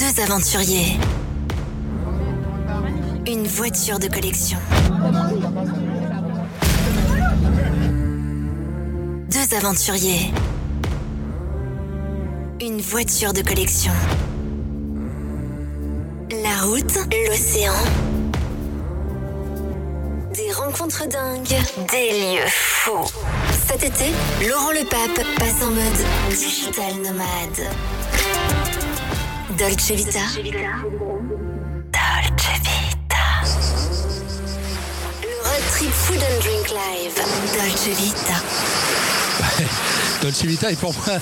Deux aventuriers. Une voiture de collection. Deux aventuriers. Une voiture de collection. La route, l'océan. Des rencontres dingues, des lieux fous. Cet été, Laurent Le Pape passe en mode digital nomade. Dolce Vita. Trip food and drink live. Dolce Vita. Dolce Vita et pour moi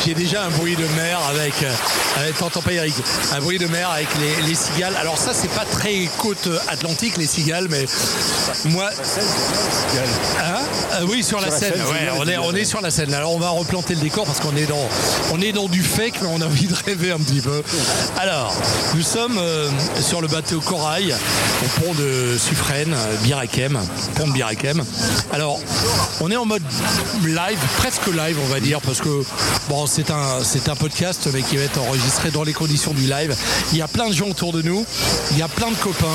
j'ai- déjà un bruit de mer avec, euh, avec t'entends pas Eric un bruit de mer avec les, les cigales. Alors ça c'est pas très côte atlantique les cigales mais moi Hein Euh, oui sur la ouais, bien, on, est, on sur la Seine. Alors on va replanter le décor parce qu'on est dans on est dans du fake mais on a envie de rêver un petit peu. Alors nous sommes euh, sur le bateau Corail au pont de Suffren euh, Birakem pont de Birakem alors on est en mode live presque live on va dire parce que bon c'est un c'est un podcast mais qui va être enregistré dans les conditions du live il y a plein de gens autour de nous il y a plein de copains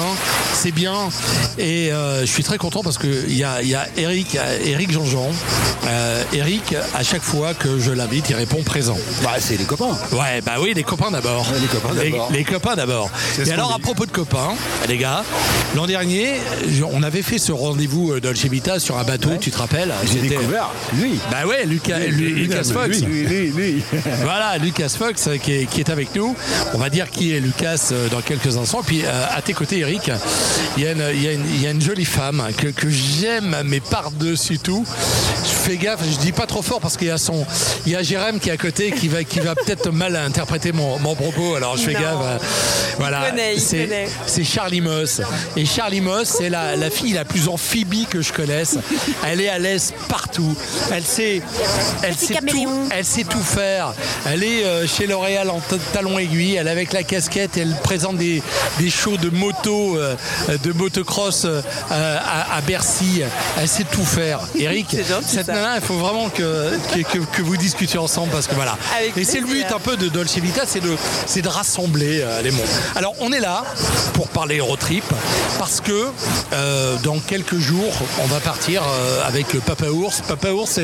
c'est bien et euh, je suis très content parce que il y a, y a Eric Eric Jean-Jean Euh, Eric à chaque fois que je l'invite il répond présent Bah, c'est les copains. Ouais, bah oui, les copains d'abord. Les copains d'abord. Les, copains d'abord. Et alors, à propos de copains, les gars, l'an dernier, on avait fait ce rendez-vous euh, Dolce Vita sur un bateau, tu te rappelles J'ai découvert lui. Bah ouais, Lucas, Lu- Lucas Fox. Lui, lui, lui. Voilà, Lucas Fox euh, qui est, qui est avec nous. On va dire qui est Lucas euh, dans quelques instants. Puis euh, à tes côtés, Eric, il y a une, il y a une- il y a une jolie femme que, que j'aime, mais par-dessus tout. Je fais gaffe, je dis pas trop fort parce qu'il y a son, il y a Jérém qui est à côté qui va, qui va peut-être mal interpréter mon, mon propos. Alors je fais Non. gaffe. Voilà, c'est Charlie Moss. Et Charlie Moss, c'est la, la fille la plus amphibie que je connaisse. Elle est à l'aise partout. Elle sait, elle sait tout, elle sait tout faire. Elle est euh, chez L'Oréal en talon aiguille. Elle avec la casquette. Elle présente des, des shows de moto, euh, de motocross euh, à, à Bercy. Elle sait tout faire. Eric, gentil, cette ça. nana, il faut vraiment que, que, que- vous discutiez ensemble parce que voilà. Avec Et c'est le but un peu de Dolce Vita, c'est de, c'est de rassembler les mondes. Alors on est là pour parler road trip parce que dans quelques jours on va partir euh, avec le Papa Ours. Papa Ours,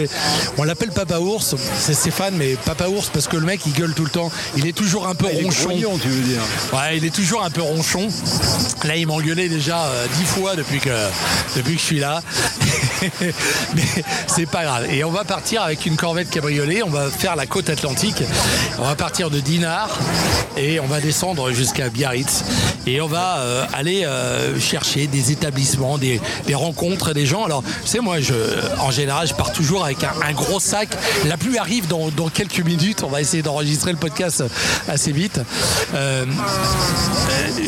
on l'appelle Papa Ours, c'est Stéphane, mais Papa Ours parce que le mec il gueule tout le temps. Il est toujours un peu Il est ronchon. grognon, tu veux dire. Ouais, il est toujours un peu ronchon. Là, il m'a engueulé déjà euh, dix fois depuis que, depuis que je suis là. Mais c'est pas grave. Et on va partir avec une corvette cabriolet. On va faire la côte atlantique. On va partir de Dinard et on va descendre jusqu'à Biarritz. Et on va euh, aller euh, chercher des établissements, des, des rencontres, des gens. Alors, tu sais, moi, je, en général, je pars toujours avec un, un gros sac. La pluie arrive dans, dans quelques minutes. On va essayer d'enregistrer le podcast assez vite. Euh, euh,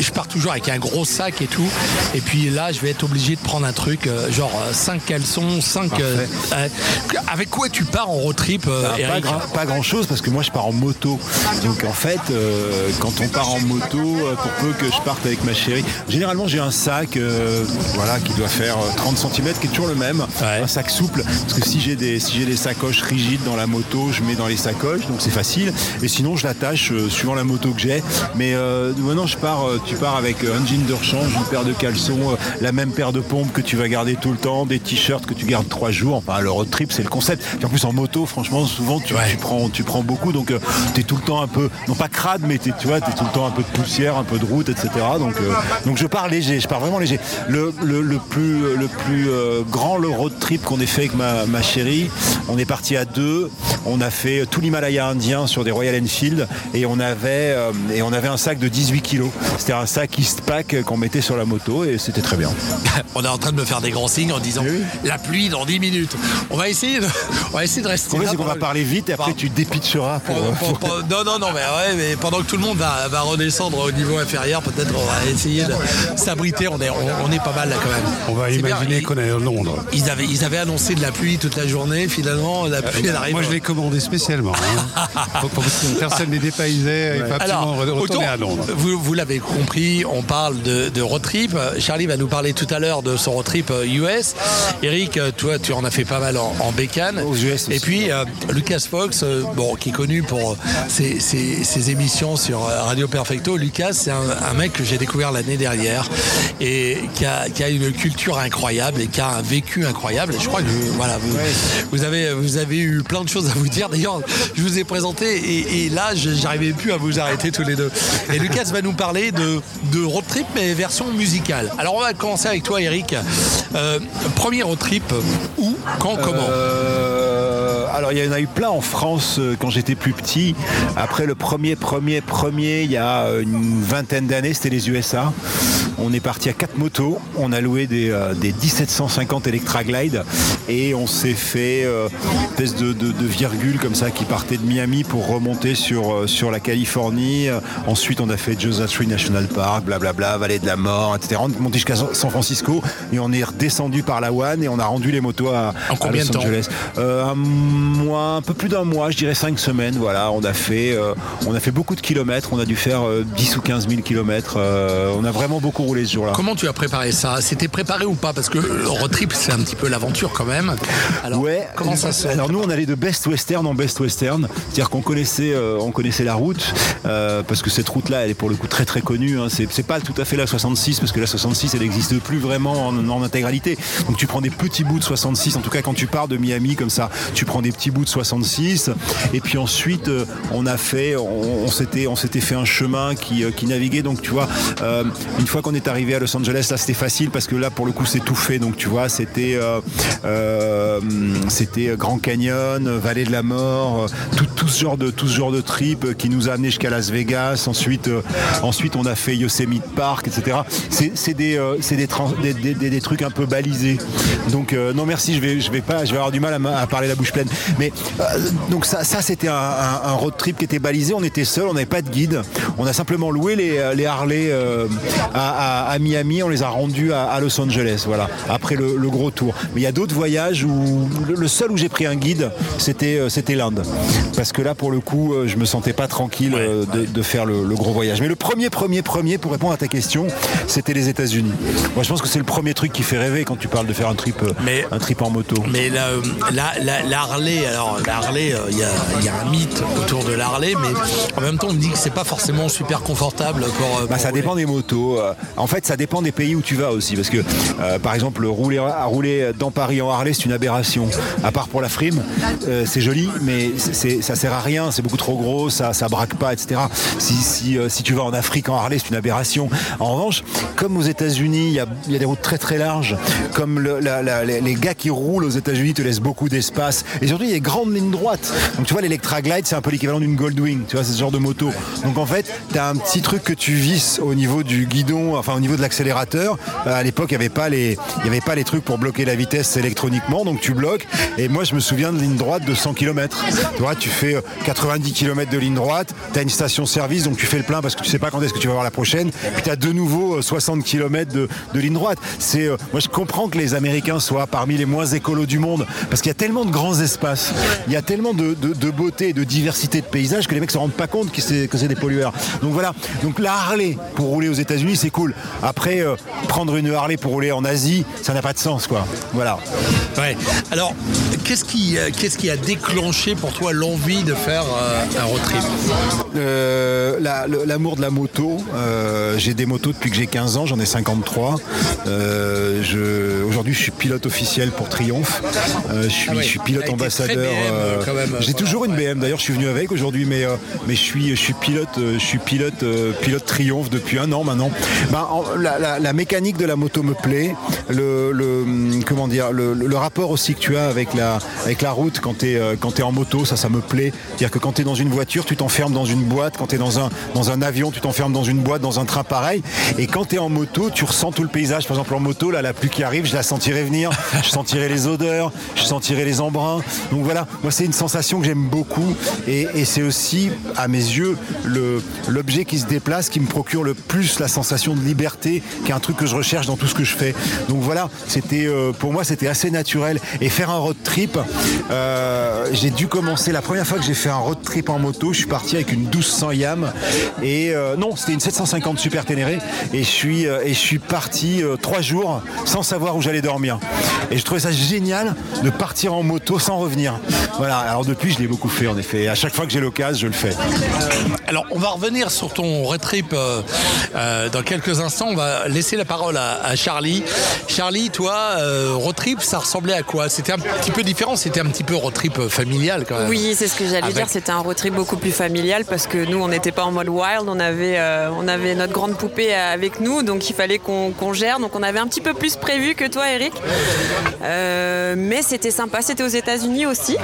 je pars toujours avec un gros sac et tout. Et puis là, je vais être obligé de prendre un truc, euh, genre 5 caleçons, 5. avec quoi tu pars en road trip, Ah, pas, grand, pas grand chose parce que moi je pars en moto. Donc en fait, euh, quand on part en moto, pour peu que je parte avec ma chérie, généralement j'ai un sac voilà, qui doit faire euh, 30 cm, qui est toujours le même. Ouais. Un sac souple. Parce que si j'ai des, si j'ai des sacoches rigides dans la moto, je mets dans les sacoches, donc c'est facile. Et sinon je l'attache euh, suivant la moto que j'ai. Mais euh, maintenant je pars, euh, tu pars avec euh, un jean de rechange, une paire de caleçons, euh, la même paire de pompes que tu vas garder tout le temps, des t-shirts que tu gardes trois jours. Enfin le road trip c'est le concept. Puis en plus en moto, franchement, souvent tu, Ouais. tu prends, tu prends beaucoup, donc tu es tout le temps un peu, non pas crade, mais t'es- tu vois, tu es tout le temps un peu de poussière, un peu de route, etc. Donc, euh, donc je pars léger, je pars vraiment léger. Le, le, le plus, le plus euh, grand le road trip qu'on ait fait avec ma, ma chérie, on est parti à deux, on a fait tout l'Himalaya indien sur des Royal Enfield et on avait, euh, et on avait un sac de 18 kilos. C'était un sac Eastpak qu'on mettait sur la moto et c'était très bien. On est en train de me faire des grands signes en disant Oui. la pluie dans 10 minutes. On va essayer de, on va essayer de rester. Là qu'on va parler vite et après tu dépitcheras pour, pour- non, non, non, mais, ouais, mais pendant que tout le monde va, va redescendre au niveau inférieur, peut-être on va essayer de s'abriter. On est, on, on est pas mal là quand même. On va imaginer qu'on est à Londres. Ils avaient, ils avaient annoncé de la pluie toute la journée. Finalement, la pluie elle arrive. Moi, je l'ai commandé spécialement. hein. pour, pour que personne n'est dépaysé. Il faut absolument Alors, retourner autant- à Londres. vous, vous l'avez compris, on parle de, de road trip. Charlie va nous parler tout à l'heure de son road trip euh, US. Et Eric, euh, toi, tu en as fait pas mal en, en bécane. Aux US aussi. Et puis, euh, Lucas Fox, euh, bon, qui est connu pour ses, ses- ses émissions sur euh, Radio Perfecto. Lucas, c'est un, un mec que j'ai découvert l'année dernière et qui a, qui a une culture incroyable et qui a un vécu incroyable. Et je crois que voilà, vous, vous, avez, vous avez eu plein de choses à vous dire. D'ailleurs, je vous ai présenté et, et là, j'arrivais plus à vous arrêter tous les deux. Et Lucas va nous parler de, de road trip, mais version musicale. Alors, on va commencer avec toi, Eric. Euh, premier road trip, où, quand, comment? Euh, alors il y en a eu plein en France euh, quand j'étais plus petit. Après le premier, premier, premier, il y a euh, une vingtaine d'années, c'était les USA. On est parti à quatre motos, on a loué des, euh, des 1750 Electra Glide et on s'est fait euh, une espèce de, de, de virgule comme ça qui partait de Miami pour remonter sur, euh, sur la Californie. Euh, Ensuite on a fait Joshua Tree National Park, blablabla, Vallée de la Mort, etc. On est monté jusqu'à San Francisco et on est redescendu par la One et on a rendu les motos à, En à combien Los de temps Angeles. Euh, un mois, un peu plus d'un mois, je dirais cinq semaines. Voilà, on a fait, euh, on a fait beaucoup de kilomètres. On a dû faire euh, 10 ou 15 000 kilomètres. Euh, on a vraiment beaucoup roulé ce jour-là. Comment tu as préparé ça? C'était préparé ou pas? Parce que le road trip, c'est un petit peu l'aventure quand même. Alors, ouais. comment ça se Alors nous, on allait de Best Western en Best Western, c'est-à-dire qu'on connaissait, euh, on connaissait la route euh, parce que cette route-là, elle est pour le coup très très connue. hein. C'est, c'est pas tout à fait la 66 parce que la 66, elle n'existe plus vraiment en, en intégralité. Donc tu prends des petits bouts de 66. En tout cas, quand tu pars de Miami comme ça, tu prends des petits bouts de 66. Et puis ensuite, euh, on a fait, on, s'était, on s'était fait un chemin qui, euh, qui naviguait. Donc tu vois, euh, une fois qu'on est arrivé à Los Angeles, là c'était facile parce que là pour le coup c'est tout fait. Donc tu vois, c'était, c'était Grand Canyon, Vallée de la Mort, tout, tout ce genre de tout ce genre de trip qui nous a amené jusqu'à Las Vegas. Ensuite, ensuite on a fait Yosemite Park, etc. C'est, des, c'est des, des, des- des- des trucs un peu balisés. Donc non merci, je vais, je vais pas, je vais avoir du mal à, ma- à parler la bouche pleine. Mais euh, donc ça, ça c'était un, un- un road trip qui était balisé. On était seul, on n'avait pas de guide. On a simplement loué les, euh, les Harley euh, à, à- à Miami. On les a rendus à, à Los Angeles. Voilà. Après le, le gros tour. Mais il y a d'autres voyages où le, seul où j'ai pris un guide, c'était c'était l'Inde. Parce que là, pour le coup, je me sentais pas tranquille de, de faire le, le gros voyage. Mais le premier, premier, premier, pour répondre à ta question, c'était les États-Unis. Moi, je pense que c'est le premier truc qui fait rêver quand tu parles de faire un trip, Mais- un trip en moto. Mais la, la, la- la Alors la Harley, euh, il y, a, il y a un mythe autour de la Harley, mais en même temps on me dit que c'est pas forcément super confortable pour. euh, Bah, ça rouler. dépend des motos. Euh, En fait, ça dépend des pays où tu vas aussi. Parce que, euh, par exemple, rouler, à rouler dans Paris en Harley, c'est une aberration. À part pour la frime, euh, c'est joli, mais c'est- ça sert à rien. C'est beaucoup trop gros, ça, ça braque pas, etc. Si, si, euh, si tu vas en Afrique en Harley, c'est une aberration. En revanche, comme aux États-Unis, il y a, il y a des routes très très larges. Comme le- la- la- les, les gars qui roulent aux États-Unis te laissent beaucoup d'espace. Et surtout, il y a des grandes lignes droites. Donc, tu vois, l'Electra Glide, c'est un peu l'équivalent d'une Goldwing. Tu vois, c'est ce genre de moto. Donc, en fait, tu as un petit truc que tu visses au niveau du guidon, enfin au niveau de l'accélérateur. Euh, à l'époque, il n'y avait, pas les- pas les trucs pour bloquer la vitesse électroniquement. Donc, tu bloques. Et moi, je me souviens de ligne droite de 100 km. Tu vois, tu fais euh, 90 km de ligne droite. Tu as une station-service, donc tu fais le plein parce que tu sais pas quand est-ce que tu vas voir la prochaine. Puis tu as de nouveau euh, 60 km de, ligne droite. C'est, euh, moi, je comprends que les Américains soient parmi les moins écolos du monde parce qu'il y a tellement de grands espaces, il y a tellement de, de- de beauté et de diversité de paysages que les mecs se rendent pas compte que c'est, que c'est des pollueurs. Donc voilà. Donc la Harley pour rouler aux États-Unis, c'est cool. Après, euh, prendre une Harley pour rouler en Asie, ça n'a pas de sens, quoi. Voilà. Ouais. Alors, qu'est-ce qui, euh, qu'est-ce qui a déclenché pour toi l'envie de faire euh, un road trip? Euh, la- le- L'amour de la moto. euh, j'ai des motos depuis que j'ai 15 ans, j'en ai 53. Euh, je- Aujourd'hui, je suis pilote officiel pour Triomphe. Euh, je, suis, Ah ouais. je suis pilote ambassadeur. euh, j'ai toujours une. BM. D'ailleurs, je suis venu avec aujourd'hui, mais, euh, mais je suis, je suis pilote, euh, je suis pilote, pilote Triomphe depuis un an maintenant. Ben, en- la, la- la mécanique de la moto me plaît. Le, le- hum, comment dire, le, le rapport aussi que tu as avec la, avec la route quand tu es, quand es en moto, ça, ça me plaît. C'est-à-dire que quand tu es dans une voiture, tu t'enfermes dans une boîte. Quand tu es dans un, dans un avion, tu t'enfermes dans une boîte, dans un train pareil. Et quand tu es en moto, tu ressens tout le paysage. Par exemple, en moto, là, la pluie qui arrive, je la sentirai venir. Je sentirai les odeurs, je sentirai les embruns. Donc voilà, moi c'est une sensation que j'aime beaucoup et, c'est aussi à mes yeux l'objet qui se déplace qui me procure le plus la sensation de liberté, qui est un truc que je recherche dans tout ce que je fais. Donc voilà, c'était euh, pour moi c'était assez naturel et faire un road trip. euh, j'ai dû commencer la première fois que j'ai fait un road trip en moto, je suis parti avec une 1200 Yam et euh, non c'était une 750 Super Ténéré et je suis et je suis parti trois jours sans savoir où j'allais dormir. Et je trouvais ça génial de partir en moto sans revenir. Voilà. Alors depuis je l'ai beaucoup fait en effet. Et à chaque fois que j'ai l'occasion je le fais. Alors, on va revenir sur ton road trip euh, euh, dans quelques instants. On va laisser la parole à, à Charlie. Charlie, toi, euh, road trip, ça ressemblait à quoi? C'était un petit peu différent. C'était un petit peu road trip euh, familial quand même. Oui, c'est ce que j'allais Avec- dire. C'était un road trip beaucoup plus familial parce que nous, on n'était pas en mode wild. On avait, euh, on avait notre grande poupée avec nous, donc il fallait qu'on qu'on gère. Donc on avait un petit peu plus prévu que toi, Eric. Euh, mais c'était sympa. C'était aux États-Unis aussi.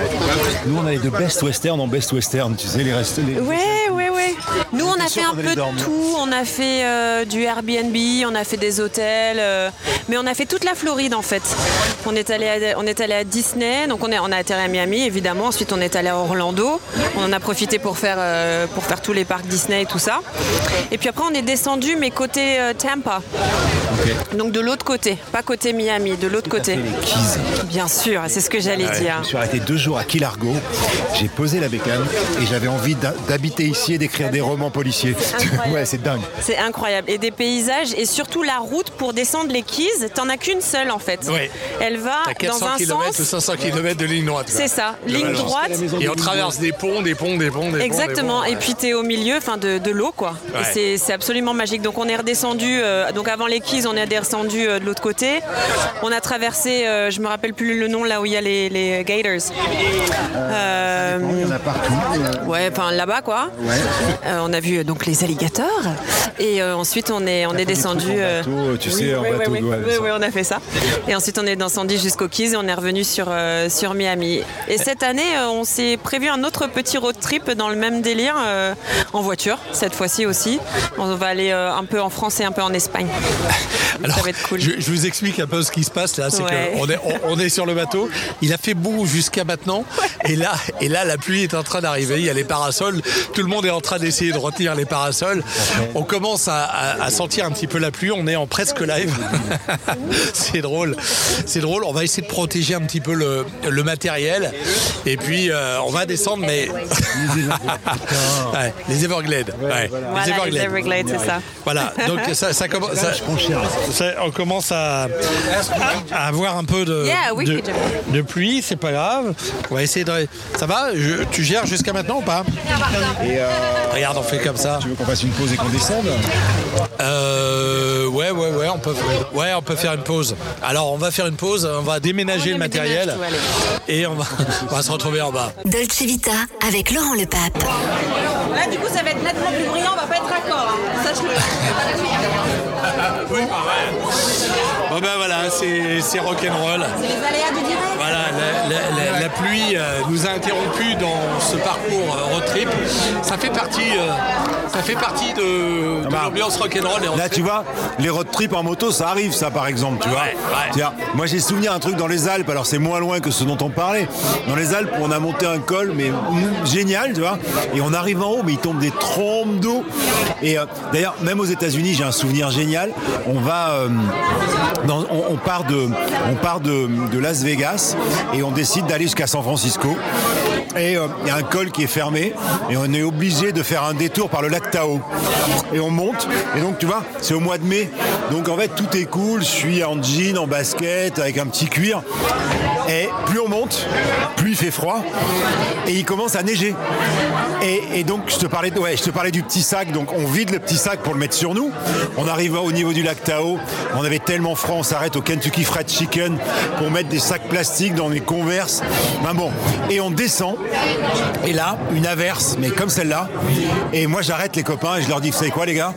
Nous on avait de best western en best western. Tu sais les restes. Les... Ouais. Nous, on a fait un peu de tout. On a fait euh, du Airbnb, on a fait des hôtels, euh, mais on a fait toute la Floride en fait. On est allé à, on est allé à Disney, donc on, est, on a atterri à Miami évidemment. Ensuite, on est allé à Orlando. On en a profité pour faire, euh, pour faire tous les parcs Disney et tout ça. Et puis après, on est descendu, mais côté Tampa. Donc de l'autre côté, pas côté Miami, de l'autre côté. les. Bien sûr, c'est ce que j'allais Ouais, dire. Je me suis arrêté deux jours à Key Largo. J'ai posé la bécane et j'avais envie d'ha- d'habiter ici et d'écrire des romans policiers. Ouais, c'est dingue. C'est incroyable. Et des paysages et surtout la route pour descendre les Keys, t'en as qu'une seule en fait. Elle va T'as 400 dans un km sens. 500 km de ligne droite. C'est ça, ligne droite. Et on traverse des ponts, des ponts, des ponts, des ponts. Exactement. des ponts, Et puis t'es au milieu, enfin de, de l'eau quoi. Ouais. Et c'est- c'est absolument magique. Donc on est redescendu. euh, donc avant les Keys, on est redescendu euh, de l'autre côté. On a traversé, euh, je me rappelle plus le nom là où il y a les, les Gators. Euh, Il y en a partout. Ouais, enfin là-bas quoi. Euh, on a vu euh, donc les alligators et euh, ensuite on est on est descendu. bateau, tu sais, en oui, bateau, oui, ouais, on a fait ça. Et ensuite on est descendu jusqu'aux Keys et on est revenu sur sur Miami. Et cette année, on s'est prévu un autre petit road trip dans le même délire en voiture cette fois-ci aussi. On va aller un peu en France et un peu en Espagne. Donc, ça va être cool. Je, je vous explique un peu ce qui se passe là. C'est Ouais. qu'on est, on, on est sur le bateau. Il a fait beau jusqu'à maintenant. Et là, et là, la pluie est en train d'arriver. Il y a les parasols. Tout le monde est en train d'essayer de retenir les parasols. On commence à, à- à sentir un petit peu la pluie. On est en presque live. c'est drôle. C'est drôle. On va essayer de protéger un petit peu le, le matériel. Et puis, euh, on va descendre, mais. Ouais, les Everglades. Ouais, Voilà, les Everglades, c'est ça. Voilà, donc ça, ça commence. ça- ça- on commence à, à avoir un peu de, Yeah, oui, de, Jim. de pluie, c'est pas grave. On va essayer de. Ça va? Je- Tu gères jusqu'à maintenant ou pas? Et euh, On fait comme ça. tu veux qu'on fasse une pause et qu'on descende Euh, ouais, ouais, ouais, on peut, ouais, on peut faire une pause. Alors, on va faire une pause, on va déménager le matériel déménage et on va, on va se retrouver en bas. Dolce Vita avec Laurent Le Pape. Là, du coup, ça va être nettement plus bruyant. On va pas être raccord. hein. Sache-le. Bon ben voilà, c'est c'est rock'n'roll. C'est les aléas du direct. Voilà, la, la- la- la pluie euh, nous a interrompus dans ce parcours euh, road trip. Ça fait partie, euh, ça fait partie de, de bah, l'ambiance rock'n'roll. Là, fait- tu vois, les road trips en moto, ça arrive, ça, par exemple, tu vois. Ouais, ouais. C'est-à-dire, Moi, j'ai souvenir un truc dans les Alpes, alors c'est moins loin que ce dont on parlait. Dans les Alpes, on a monté un col, mais mm, génial, tu vois. Et on arrive en haut, mais il tombe des trompes d'eau. Et euh, d'ailleurs, même aux États-Unis, j'ai un souvenir génial. On va, euh, on, part de Las Vegas et on décide d'aller jusqu'à San Francisco. Et euh, il y a un col qui est fermé et on est obligé de faire un détour par le lac Tao. Et on monte. Et donc, tu vois, c'est au mois de mai. Donc, en fait, tout est cool. Je suis en jean, en basket, avec un petit cuir. Et plus on monte, plus il fait froid. Et il commence à neiger. Et, donc, je te, parlais, ouais, je te parlais du petit sac. Donc, on vide le petit sac pour le mettre sur nous. On arrive au niveau du lac Tao. On avait tellement froid, on s'arrête au Kentucky Fried Chicken pour mettre des sacs plastiques dans les converses. Ben bon. Et on descend. Et là, une averse, mais comme celle-là. Et moi, j'arrête les copains et je leur dis, vous savez quoi, les gars?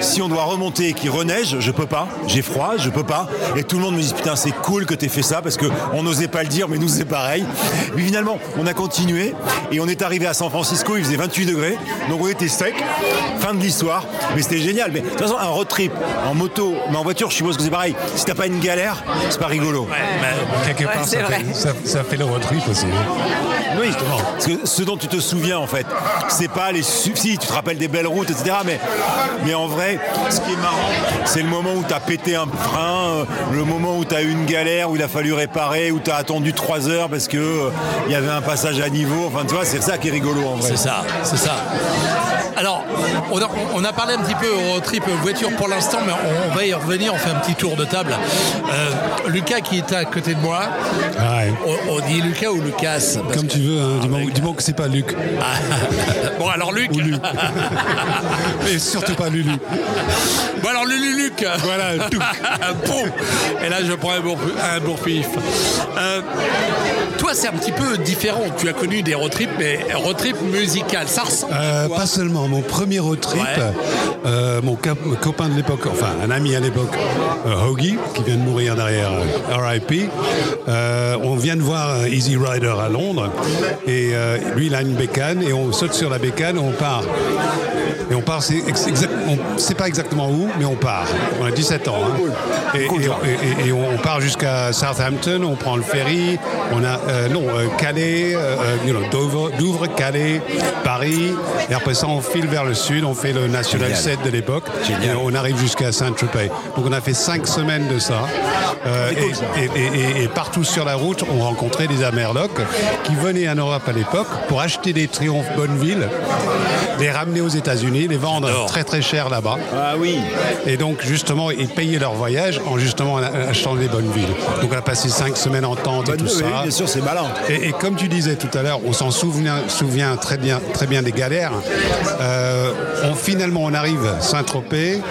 Si on doit remonter et qu'il reneige, je peux pas. J'ai froid, je peux pas. Et tout le monde me dit, putain, c'est cool que t'aies fait ça parce qu'on n'osait n'osait pas le dire, mais nous c'est pareil. Puis finalement, on a continué et on est arrivé à San Francisco, il faisait 28 degrés, donc on était sec. Fin de l'histoire, mais c'était génial. Mais de toute façon, un road trip en moto, mais en voiture, je suppose que c'est pareil. Si t'as pas une galère, c'est pas rigolo. Quelque part, ça, fait, ça, ça fait le road trip aussi. Oui, Parce que ce dont tu te souviens en fait, c'est pas les subsides, tu te rappelles des belles routes, etc. Mais, mais en vrai, ce qui est marrant, c'est le moment où tu as pété un frein, euh, le moment où tu as eu une galère, où il a fallu réparer, où tu attendu 3 heures parce que euh, il y avait un passage à niveau. Enfin, tu vois, c'est ça qui est rigolo en vrai. C'est ça, c'est ça. Alors, on a, on a parlé un petit peu au road trip voiture pour l'instant, mais on, on va y revenir, on fait un petit tour de table. Euh, Lucas qui est à côté de moi, Ah ouais. on, on dit Lucas ou Lucas? Comme tu veux, hein, du, moment, que c'est pas Luc. Ah. bon alors Luc. Ou Luc. Et surtout pas Lulu. Bon alors Lulu Luc. Voilà, tout. Et là je prends un bourre, un. Euh, toi c'est un petit peu différent. Tu as connu des road trips, mais road trip musical, ça ressemble à Euh, quoi? pas seulement. Mon premier road trip, Ouais. euh, mon cap- copain de l'époque, enfin un ami à l'époque, euh, Hoagie, qui vient de mourir derrière euh, RIP, euh, on vient de voir Easy Rider à Londres et lui il a une bécane et on saute sur la bécane, on part. Et on part, c'est on sait pas exactement où, mais on part. On a 17 ans. hein. Et, et- et- et on part jusqu'à Southampton, on prend le ferry, on a, euh, non, Calais, euh, you know, Dover, Douvres, Calais, Paris, et après ça on file vers le sud, on fait le National Génial. 7 de l'époque, et on arrive jusqu'à Saint-Tropez. Donc on a fait 5 semaines de ça. Euh, C'est cool, ça. et, et- et- et partout sur la route, on rencontrait des Amerlocs qui venaient en Europe à l'époque pour acheter des triomphes Bonneville, les ramener aux États-Unis, les vendre J'adore. très très cher là-bas. Ah oui. Et donc justement, ils payaient leur voyage en justement en achetant des bonnes villes. Donc on a passé cinq semaines en tente et Bonne- tout oui, ça. bien sûr, c'est malin. Et, et comme tu disais tout à l'heure, on s'en souvient, souvient très bien, très bien des galères. Euh, on, finalement, on arrive Saint-Tropez.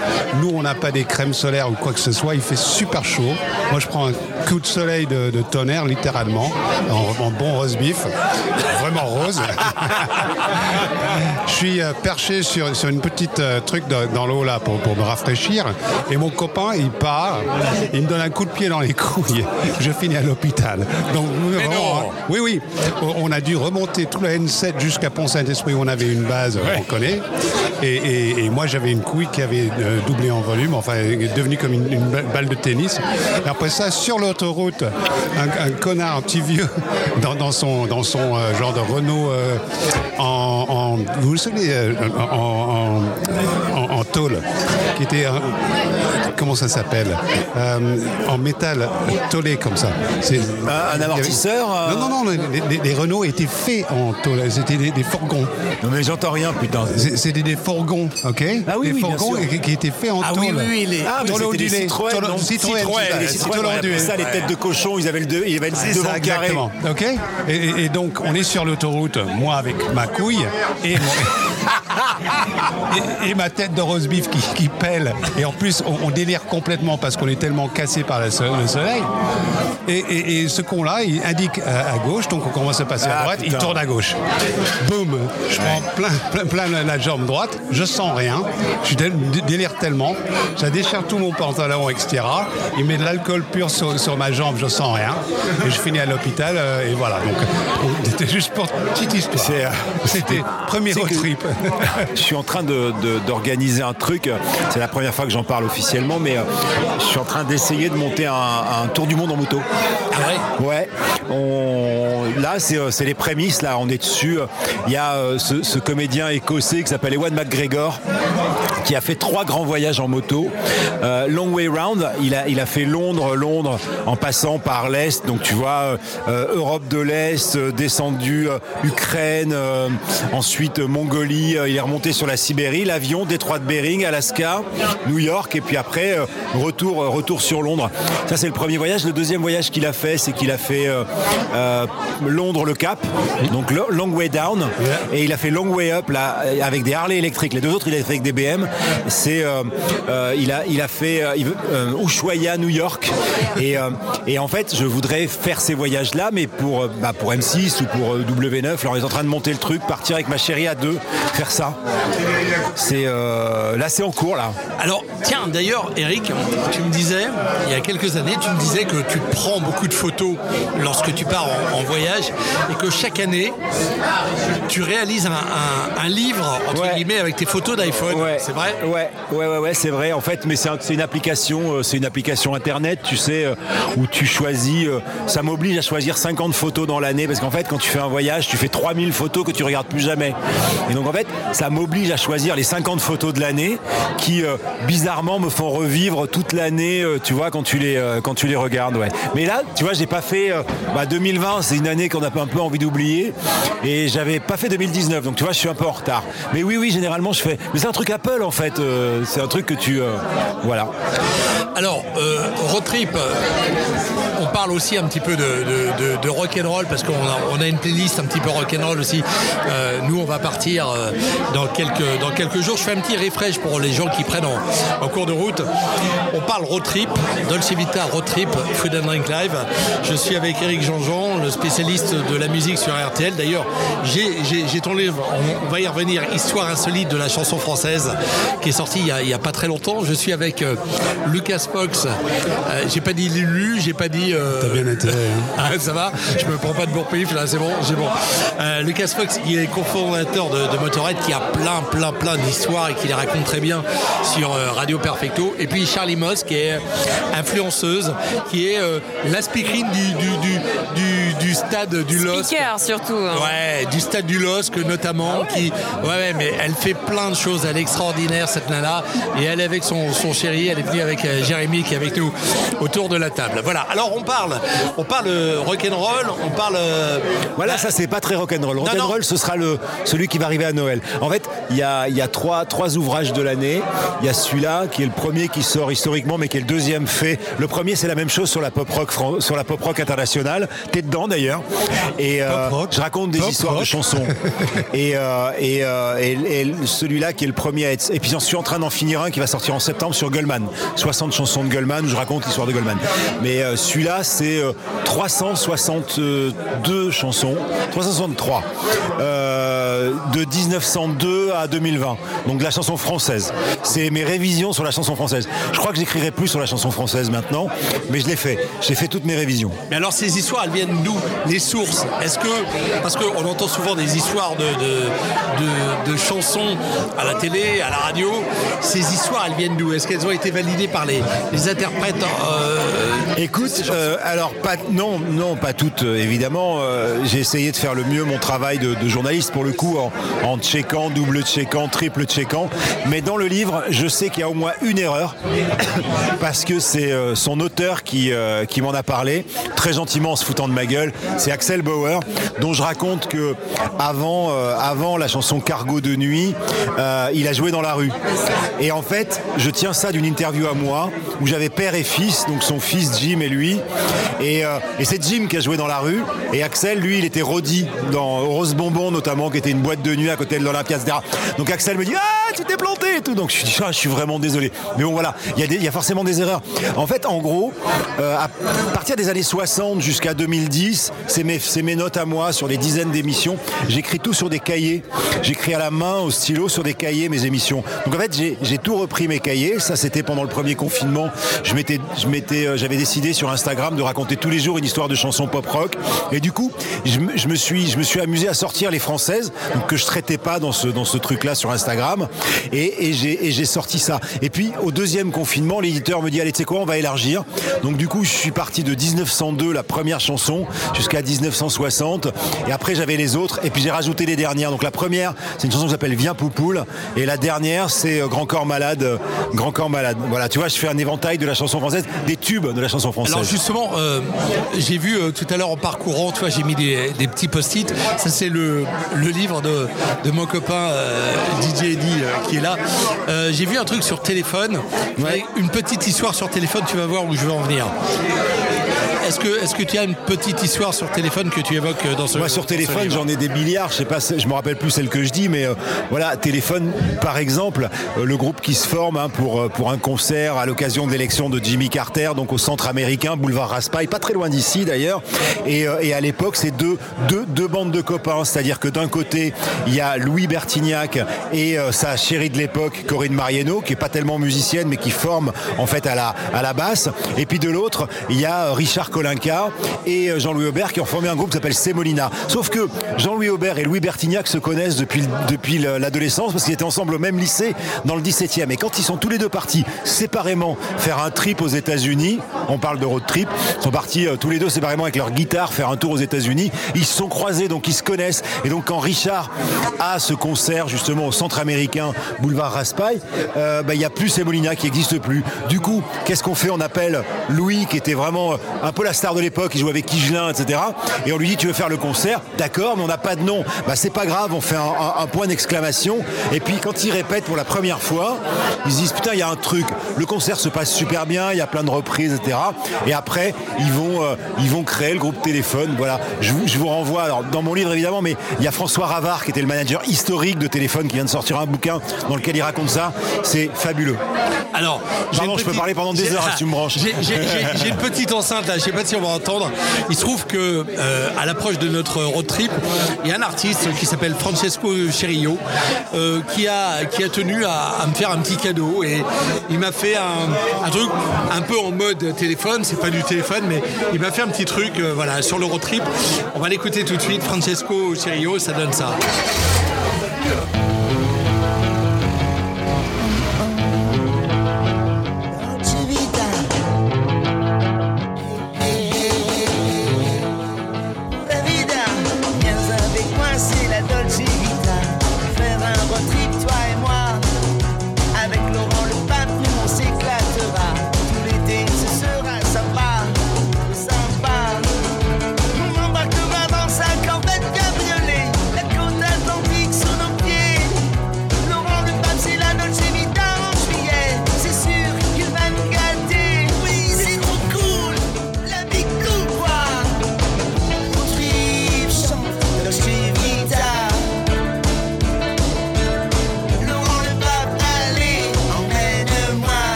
Nous, on n'a pas des crèmes solaires ou quoi que ce soit. Il fait super chaud. Moi, je prends un coup de soleil de, de tonnerre, littéralement, en, en bon rose beef, vraiment rose. je suis euh, perché sur, sur une petite euh, truc dans l'eau là pour, pour me rafraîchir. Et mon copain, il part, il me donne un coup de pied dans les couilles. Je finis à l'hôpital. Donc, vraiment, hein, oui, oui. On a dû remonter tout la N7 jusqu'à Pont-Saint-Esprit où on avait une base, on Et, moi, j'avais une couille qui avait euh, doublé en volume, enfin, devenue comme une, balle de tennis. Et après ça, sur l'autoroute, un, connard, un petit vieux, dans, son, dans son euh, genre de Renault euh, en, Vous vous souvenez en, en, en- en tôle, qui était. un- comment ça s'appelle Euh, En métal tôlé comme ça. C'est- Un, amortisseur euh, non, non, non, les, les- les Renault étaient faits en tôle, c'était des, des fourgons. Non, mais j'entends rien, putain. C'était des fourgons, ok Ah oui, Des oui, bien fourgons sûr. qui, qui étaient faits en Ah tôle. oui, oui, oui, les- Ah, Tôle ondulée. Citroën, Tôle- Citroën, Citroën, les Citroën, on ça les têtes de cochon, ils avaient le, deux- ils avaient le C'est devant ça, carré. exactement. Ok et, et- et donc, on est sur l'autoroute, moi avec ma couille et, mon- et, et ma tête de rose beef qui, qui pèle. Et en plus, on, on délire complètement parce qu'on est tellement cassé par le, so- le soleil. Et, et- et ce con-là, il indique à, à gauche, donc on commence à passer à Ah, droite, il tourne à gauche. Boum Je prends plein, plein, plein la, la jambe droite, je sens rien. Je dé- délire tellement. Ça déchire tout mon pantalon, etc. Il met de l'alcool pur sur, sur ma jambe, je sens rien. Et je finis à l'hôpital, euh, et voilà. Donc, on- c'était juste pour petite histoire. C'est, euh, C'était premier road trip. Je suis en train de- de- d'organiser un truc. C'est la première fois que j'en parle officiellement, mais euh, je suis en train d'essayer de monter un, un tour du monde en moto. Ah ouais? Ouais, on- là c'est euh, c'est les prémices, là on est dessus. Il y a euh, ce, ce comédien écossais qui s'appelle Ewan McGregor qui a fait trois grands voyages en moto. Euh, long way round, il a, il a fait Londres, Londres en passant par l'Est, donc tu vois, euh, euh, Europe de l'Est, euh, descendu euh, Ukraine, euh, ensuite Mongolie, euh, il est remonté sur la Sibérie, l'avion, détroit de Bering, Alaska, New York, et puis après euh, retour, euh, retour sur Londres. Ça c'est le premier voyage. Le deuxième voyage qu'il a fait, c'est qu'il a fait euh, euh, Londres-le Cap, donc lo- Long Way Down, et il a fait Long Way Up là avec des Harley électriques. Les deux autres, il a fait avec des BM. C'est, euh, euh, il a, il a fait euh, Ushuaia, New York, et, et en fait, je voudrais faire ces voyages-là, mais pour, bah, pour M6 ou pour euh, W9. Alors, on est en train de monter le truc, partir avec ma chérie à deux faire ça. C'est là, c'est en cours là. Alors, tiens, d'ailleurs, Eric, tu me disais, il y a quelques années, tu me disais que tu prends beaucoup de photos lorsque tu pars en, en voyage et que chaque année, tu réalises un, un- un livre, entre Ouais. guillemets, avec tes photos d'iPhone. C'est vrai Ouais, ouais, ouais, ouais, c'est vrai. En fait, mais c'est un- c'est une application, euh, c'est une application internet, tu sais, euh, où tu choisis. euh, ça m'oblige à choisir 50 photos dans l'année parce qu'en fait, quand tu fais un voyage, tu fais 3000 photos que tu regardes plus jamais. Et donc en fait, ça m'oblige à choisir les 50 photos de l'année qui bizarrement me font revivre toute l'année. tu vois, quand tu les quand tu les regardes, ouais. Mais là, tu vois, j'ai pas fait. bah, 2020, c'est une année qu'on a un peu envie d'oublier, et j'avais pas fait 2019. Donc tu vois, je suis un peu en retard. Mais oui, oui, généralement, je fais. Mais c'est un truc Apple en fait. euh, c'est un truc que tu, euh, voilà. Alors, euh, road trip, euh, on parle aussi un petit peu de, de, de, de rock and roll parce qu'on a, une playlist un petit peu rock and roll aussi. Euh, nous, on va partir dans quelques jours. Je fais un petit refresh pour les gens qui prennent en, cours de route. On parle road trip, Dolce Vita road trip, Food and Drink Live. Je suis avec Eric Jean-Jean, le spécialiste de la musique sur RTL. D'ailleurs, j'ai- j'ai. On, va y revenir. Histoire insolite de la chanson française, qui est sorti il y a, pas très longtemps. Je suis avec Lucas Fox. Euh, j'ai pas dit Lulu, j'ai pas dit. euh, T'as bien intérêt. hein. ah, ça va, je me prends pas de bourre-pif là, c'est bon, c'est bon. Euh, Lucas Fox, il est cofondateur de, de Motorhead qui a plein, plein, plein d'histoires et qui les raconte très bien sur euh, Radio Perfecto. Et puis Charlie Moss, qui est influenceuse, qui est euh, la speakerine du, du, du, du, du stade du LOSC. Speaker surtout. hein. Ouais, du stade du LOSC notamment, qui, ouais, ouais, mais elle fait plein de choses, elle est extraordinaire cette nana, et elle est avec son, son chéri, elle est venue avec euh, Jérémy qui est avec nous autour de la table. Voilà. Alors on parle, on parle euh, rock'n'roll, on parle. euh, Voilà, ça c'est pas très rock'n'roll. Rock'n'roll, ce sera le, celui qui va arriver à Noël. En fait, il y a, y a trois, trois ouvrages de l'année. Il y a celui-là qui est le premier qui sort historiquement, mais qui est le deuxième fait. Le premier, c'est la même chose sur la pop rock, sur la pop rock internationale. T'es dedans d'ailleurs. Et euh, je raconte des Pop histoires de chansons. et euh, et, euh, et- et celui-là qui est le premier à être. Et puis j'en suis en train d'en finir un qui va sortir en septembre sur Goldman. 60 chansons de Goldman où je raconte l'histoire de Goldman. Mais euh, celui-là, c'est euh, 362 chansons, 363, euh, de 1902 à 2020. Donc de la chanson française. C'est mes révisions sur la chanson française. Je crois que j'écrirai plus sur la chanson française maintenant, mais je l'ai fait. J'ai fait toutes mes révisions. Mais alors ces histoires, elles viennent d'où Les sources? Est-ce que parce qu'on entend souvent des histoires de, de- de chansons à la télé, à la radio, ces histoires, elles viennent d'où? Est-ce qu'elles ont été validées par les, les interprètes euh, Écoute, euh, alors pas, non, non, pas toutes euh, évidemment. Euh, J'ai essayé de faire le mieux mon travail de, de journaliste pour le coup en, en checkant, double checkant, triple checkant. Mais dans le livre, je sais qu'il y a au moins une erreur parce que c'est euh, son auteur qui, euh, qui m'en a parlé très gentiment en se foutant de ma gueule. C'est Axel Bauer, dont je raconte que avant, euh, avant la chanson Cargo de nuit, euh, il a joué dans la rue. Et en fait, je tiens ça d'une interview à moi où j'avais père et fils, donc son fils Jim et lui. Et, euh, et c'est Jim qui a joué dans la rue. Et Axel, lui, il était Roddy dans Rose Bonbon notamment, qui était une boîte de nuit à côté de l'Olympia, etc. Donc Axel me dit Ah, tu t'es planté et tout. Donc je dis Ah, je suis vraiment désolé. Mais bon, voilà, il y, a forcément des erreurs. En fait, en gros, euh, à partir des années 60 jusqu'à 2010, c'est mes, mes notes à moi sur des dizaines d'émissions. J'écris tout sur des cahiers. J'écris à la main, au stylo, sur des cahiers mes émissions. Donc en fait, j'ai tout repris mes cahiers. Ça, c'était pendant le premier confinement. Je m'étais, je m'étais, euh, j'avais décidé sur Instagram de raconter tous les jours une histoire de chanson pop rock. Et du coup, je, me- suis, je me suis amusé à sortir les françaises que je traitais pas dans ce, truc-là sur Instagram. Et, et j'ai, et j'ai sorti ça. Et puis au deuxième confinement, l'éditeur me dit allez, tu sais quoi, on va élargir. Donc du coup, je suis parti de 1902, la première chanson, jusqu'à 1960. Et après, j'avais les autres. Et puis j'ai rajouté les dernières. Donc la première, c'est une chanson qui s'appelle Viens Poupoule. Et la dernière, c'est euh, Grand Corps Malade. euh, Grand Corps Malade. Voilà, tu vois, je fais un éventail de la chanson française, des tubes de la chanson française. Alors justement, euh, j'ai vu euh, tout à l'heure en parcourant, tu vois, j'ai mis des, des petits post-it. Ça c'est le, le livre de, de mon copain euh, DJ Eddy euh, qui est là. Euh, j'ai vu un truc sur téléphone, Ouais. une petite histoire sur téléphone. Tu vas voir où je veux en venir. Est-ce que, est que tu as une petite histoire sur téléphone que tu évoques dans ce Moi, sur téléphone, j'en ai des milliards. Je sais pas, je me rappelle plus celle que je dis, mais euh, voilà, téléphone, par exemple, euh, le groupe qui se forme hein, pour, euh, pour un concert à l'occasion de l'élection de Jimmy Carter, donc au centre américain, boulevard Raspail, pas très loin d'ici d'ailleurs. Et, et, à l'époque, c'est deux, deux, deux bandes de copains, c'est-à-dire que d'un côté, il y a Louis Bertignac et sa chérie de l'époque, Corinne Marieno, qui est pas tellement musicienne, mais qui forme en fait à la, à la basse. Et puis de l'autre, il y a Richard Kolinka et Jean-Louis Aubert qui ont formé un groupe qui s'appelle Semolina. Sauf que Jean-Louis Aubert et Louis Bertignac se connaissent depuis, depuis l'adolescence parce qu'ils étaient ensemble au même lycée dans le 17e. Et quand ils sont tous les deux partis séparément faire un trip aux États-Unis, on parle de road trip, ils sont partis euh, tous les deux séparément avec leur guitare faire un tour aux États-Unis. Ils se sont croisés, donc ils se connaissent. Et donc quand Richard a ce concert justement au centre américain boulevard Raspail, euh, bah, il n'y a plus Semolina qui n'existe plus. Du coup, qu'est-ce qu'on fait? On appelle Louis qui était vraiment un peu la star de l'époque, il jouait avec Kigelin, etc. Et on lui dit tu veux faire le concert? D'accord, mais on n'a pas de nom. Bah c'est pas grave, on fait un, point d'exclamation. Et puis quand ils répètent pour la première fois, ils se disent putain il y a un truc. Le concert se passe super bien, il y a plein de reprises, etc. Et après ils vont euh, ils vont créer le groupe téléphone. Voilà, je vous, je vous renvoie alors, dans mon livre évidemment, mais il y a François Ravard qui était le manager historique de téléphone qui vient de sortir un bouquin dans lequel il raconte ça. C'est fabuleux. Alors, Pardon, je peux parler pendant des heures si tu me branches. J'ai une petite enceinte là, sais pas si on va entendre. Il se trouve que euh, à l'approche de notre road trip, il y a un artiste qui s'appelle Francesco Cherillo euh, qui, a, qui a tenu à, me faire un petit cadeau et il m'a fait un, truc un peu en mode téléphone, c'est pas du téléphone, mais il m'a fait un petit truc euh, voilà, sur le road trip. On va l'écouter tout de suite, Francesco Cherillo, ça donne ça.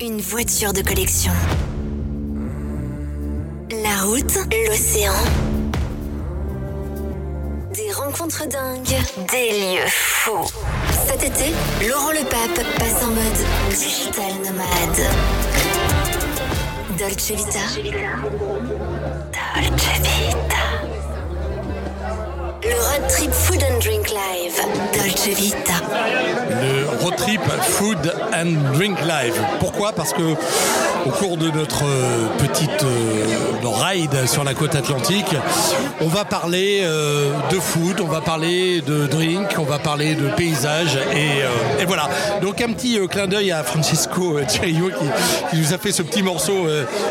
Une voiture de collection. La route, l'océan. Des rencontres dingues, des lieux fous. Cet été, Laurent Le Pape passe en mode digital nomade. Dolce Vita. Dolce Vita. Le road trip Food and Drink Live, Dolce Vita. Le road trip Food and Drink Live. Pourquoi? Parce que au cours de notre euh, petite euh, ride sur la côte atlantique, on va parler euh, de food, on va parler de drink, on va parler de paysage et, voilà. Donc un petit clin d'œil à Francesco Ciaio qui, nous a fait ce petit morceau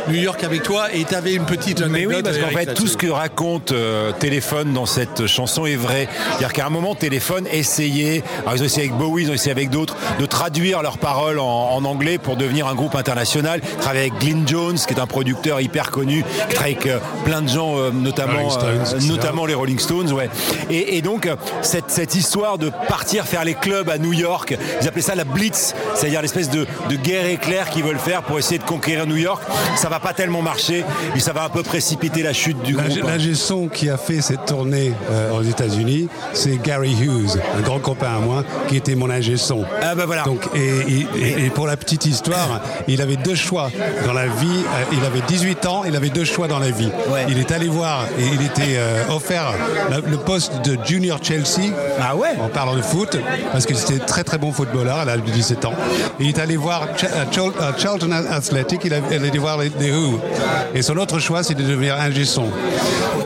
New York avec toi et tu avais une petite Mais oui, parce qu'en fait tout ce que raconte Téléphone dans cette chanson est vrai. C'est-à-dire qu'à un moment, Téléphone essayait, alors ils ont essayé avec Bowie, ils ont essayé avec d'autres, de traduire leurs paroles en, anglais pour devenir un groupe international. Ils travaillent avec Glyn Jones, qui est un producteur hyper connu, avec euh, plein de gens, euh, notamment, euh, notamment les Rolling Stones. Ouais. Et, donc, cette, cette, histoire de partir faire les clubs à New York, ils appelaient ça la Blitz, c'est-à-dire l'espèce de, de guerre éclair qu'ils veulent faire pour essayer de conquérir New York. Ça va pas tellement marcher et ça va un peu précipiter la chute du groupe. L'ingé son qui a fait cette tournée aux États-Unis, c'est Gary Hughes, un grand copain à moi, qui était mon ingé son. Ah bah voilà. Donc, et, et, pour la petite histoire, il avait deux choix. dans la vie. Il avait 18 ans, il avait deux choix dans la vie. Ouais. Il est allé voir et il était euh, offert la- le poste de junior Chelsea. Ah ouais En parlant de foot, parce que c'était très très bon footballeur à l'âge de 17 ans. Et il est allé voir Ch- à Chol- à Charlton Athletic, il est allé voir les, les Who. Et son autre choix, c'est de devenir ingé son.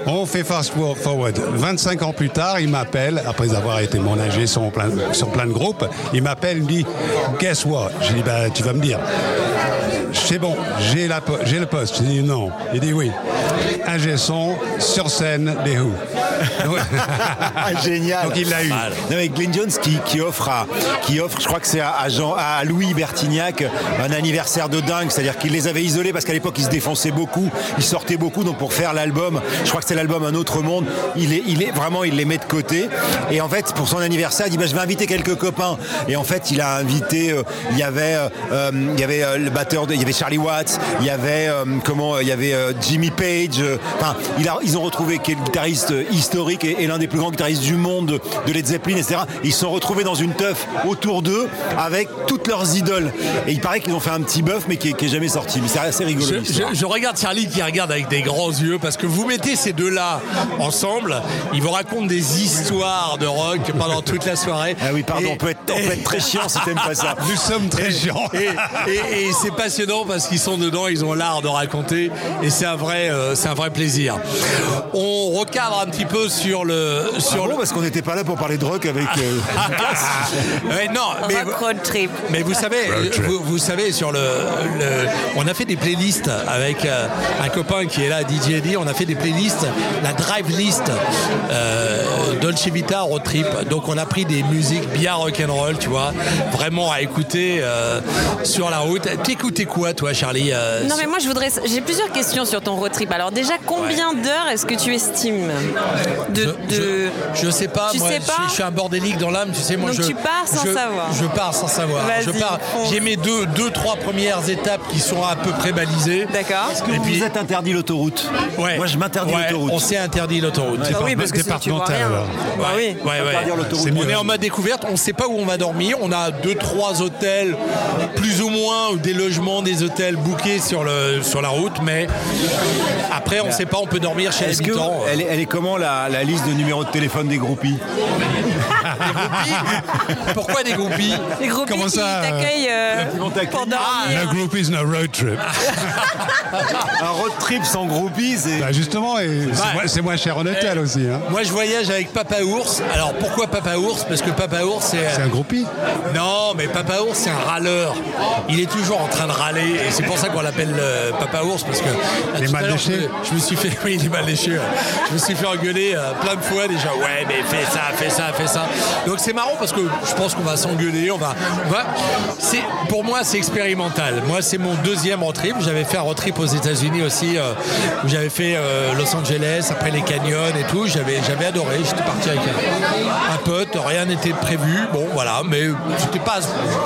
On fait fast forward. 25 ans plus tard, il m'appelle, après avoir été mon ingé son plein, sur plein de groupes, il m'appelle, il me dit Guess what? Je dis bah, Tu vas me dire. C'est bon, j'ai j'ai le poste. Je dis non. Il dit oui. Ingé son, sur scène, des Who. Ah, génial. Donc il l'a eu. Non, mais Glenn Jones qui, qui offre à, qui offre, je crois que c'est à, à Jean, à Louis Bertignac un anniversaire de dingue, c'est-à-dire qu'il les avait isolés parce qu'à l'époque ils se défonçaient beaucoup, ils sortaient beaucoup, donc pour faire l'album, je crois que c'est l'album Un autre monde, il est, il est vraiment, il les met de côté. Et en fait, pour son anniversaire, il dit bah, je vais inviter quelques copains. Et en fait, il a invité, euh, il y avait, euh, euh, il y avait euh, le batteur, de, il y avait Charlie Watts, il y avait euh, comment, il y avait euh, Jimmy Page. euh, Enfin, il a- ils ont retrouvé qui est le guitariste euh, historique et, et l'un des plus grands guitaristes du monde de Led Zeppelin, etc. Ils se sont retrouvés dans une teuf autour d'eux avec toutes leurs idoles. Et il paraît qu'ils ont fait un petit bœuf, mais qui qui est jamais sorti. Mais c'est assez rigolo. Je, l'histoire. je- je regarde Charlie qui regarde avec des grands yeux parce que vous mettez ces deux-là ensemble, ils vous racontent des histoires de rock pendant toute la soirée. Ah oui, pardon, Et- on peut être, on peut être très chiant si t'aimes pas ça. Nous sommes très chiants. Et, et- et c'est passionnant parce qu'ils sont dedans, ils ont l'art de raconter et c'est un vrai, euh, c'est un vrai plaisir. On recadre un petit peu sur le, Ah sur bon, le. parce qu'on n'était pas là pour parler de rock avec. euh, Ouais, non, mais, Rock road trip. mais vous savez, vous, vous savez sur le, le- on a fait des playlists avec euh, un copain qui est là, DJ Eddie. On a fait des playlists, la drive list euh, Dolce Vita road trip. Donc on a pris des musiques bien rock and roll, tu vois, vraiment à écouter euh, sur la route. T'écoutais quoi, toi, Charlie euh, Non mais moi je voudrais, j'ai plusieurs questions sur ton road trip. Alors déjà combien d'heures est-ce que tu estimes de, Je, de- je, je sais pas, Tu moi, sais je, pas suis- je suis un bordélique dans l'âme, tu sais, moi Donc je. tu pars sans je- savoir. Je pars sans savoir. Je pars. J'ai mes deux, deux, trois premières étapes qui sont à peu près balisées. D'accord. Est-ce que Et vous puis- vous êtes interdit l'autoroute Ouais. Moi, je m'interdis Ouais, l'autoroute. On s'est interdit l'autoroute. Bah oui parce que sinon tu vois départemental. Bah oui. Ouais, ouais. C'est On est en mode découverte, on ne sait pas où on va dormir. On a deux, trois hôtels, plus ou moins, ou des logements, des hôtels bookés sur, le, sur la route, mais après, on ne sait pas, on peut dormir chez Est-ce que l'habitant. elle est, elle est comment la, la liste de numéros de téléphone des groupies Pourquoi des groupies Les groupies Comment qui ça, euh, t'accueillent euh, pour dormir. No no road trip. Un road trip sans groupies, c'est. Bah, justement, et c'est Ouais. moins- c'est moins cher en hôtel aussi. hein. Moi, je voyage avec Papa Ours. Alors, pourquoi Papa Ours? Parce que Papa Ours, c'est. C'est un groupie. Non, mais Papa Ours, c'est un râleur. Il est toujours en train de râler. Et c'est pour ça qu'on l'appelle euh, Papa Ours. Parce que. Tout à mal l'heure, léché. Je, me- je me suis fait. Oui, mal ouais. Je me suis fait engueuler euh, plein de fois déjà. Ouais, mais fais ça, fais ça, fais ça. Donc, c'est marrant parce que je pense qu'on va s'engueuler. On va. on va- c'est, pour moi, c'est expérimental. Moi, c'est mon deuxième road trip. J'avais fait un road trip aux États-Unis aussi. euh, où j'avais fait euh, Los Angeles, après les canyons et tout. J'avais, j'avais adoré. J'étais parti avec un, un pote. Rien n'était prévu. Bon, voilà. Mais c'était pas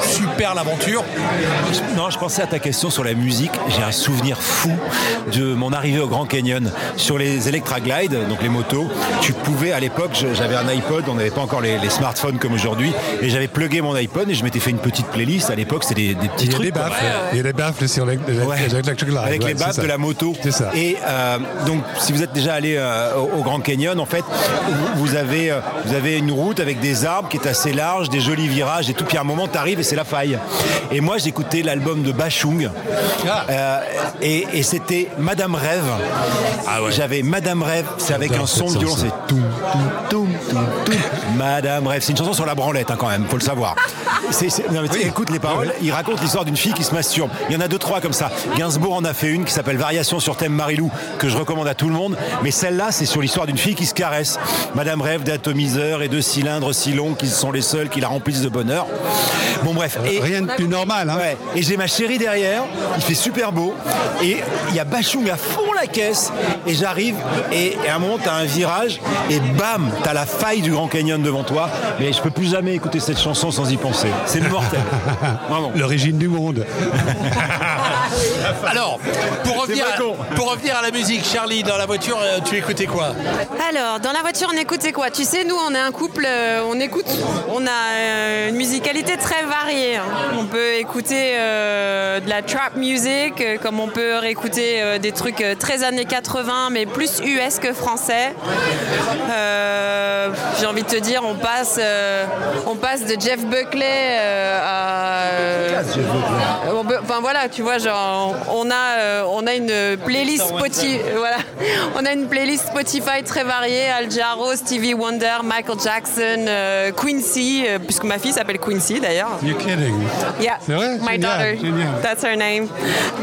super l'aventure. Non, je pensais à ta question sur la musique. J'ai un souvenir fou de mon arrivée au Grand Canyon sur les Electra Glide, donc les motos. Tu pouvais, à l'époque, j'avais un iPod, on n'avait pas encore les, les smartphones comme aujourd'hui, et j'avais plugué mon iPod et je m'étais fait une petite playlist. À l'époque, c'était des, des petits Il y a trucs. des quoi. baffles. Il y a des baffles sur les, les- Ouais. Avec Ouais, les baffes de la moto. C'est ça. Et euh, donc, si vous êtes déjà allé euh, au, au Grand Canyon, en fait, vous, vous avez, euh, vous avez une route avec des arbres qui est assez large, des jolis virages et tout. Puis à un moment, tu arrives et c'est la faille. Et moi, j'écoutais l'album de Bachung. Ah. Euh, et et c'était Madame Rêve. Ah ouais. J'avais Madame Rêve, c'est avec un son de violon, c'est toum. Madame Rêve. C'est une chanson sur la branlette hein, quand même, faut le savoir. Non, mais Écoute les paroles, il raconte l'histoire d'une fille qui se masturbe. Il y en a deux, trois comme ça. Gainsbourg en a fait une qui s'appelle Variation sur thème Marilou, que je recommande à tout le monde. Mais celle-là, c'est sur l'histoire d'une fille qui se caresse. Madame Rêve d'atomiseurs et de cylindres si longs qui sont les seuls qui la remplissent de bonheur. Bon, bref. Et, Rien de plus normal. Hein. Ouais. Et j'ai ma chérie derrière, il fait super beau. Et il y a Bachung à fond la caisse. Et j'arrive, et, et à un moment, t'as un virage, et bam, t'as la faille du Grand Canyon devant toi. Mais je peux plus jamais écouter cette chanson sans y penser. C'est mortel. L'origine du monde. Alors, pour revenir, à, pour revenir à la musique, Charlie, dans la voiture, euh, tu écoutais quoi Alors, dans la voiture, on écoutait quoi? Tu sais, nous, on est un couple, euh, on écoute, on a euh, une musicalité très variée. hein. On peut écouter euh, de la trap music, comme on peut réécouter euh, des trucs très années 80, mais plus US que français. Euh, J'ai envie de te dire, on passe, euh, on passe de Jeff Buckley euh, à. euh, Enfin voilà, tu vois, genre, on a, euh, on a une playlist Spotify, voilà, on a une playlist Spotify très variée, Al Jarreau, Stevie Wonder, Michael Jackson, euh, Quincy, euh, puisque ma fille s'appelle Quincy d'ailleurs. You're kidding. Yeah, C'est vrai? My Génial, daughter, génial. that's her name.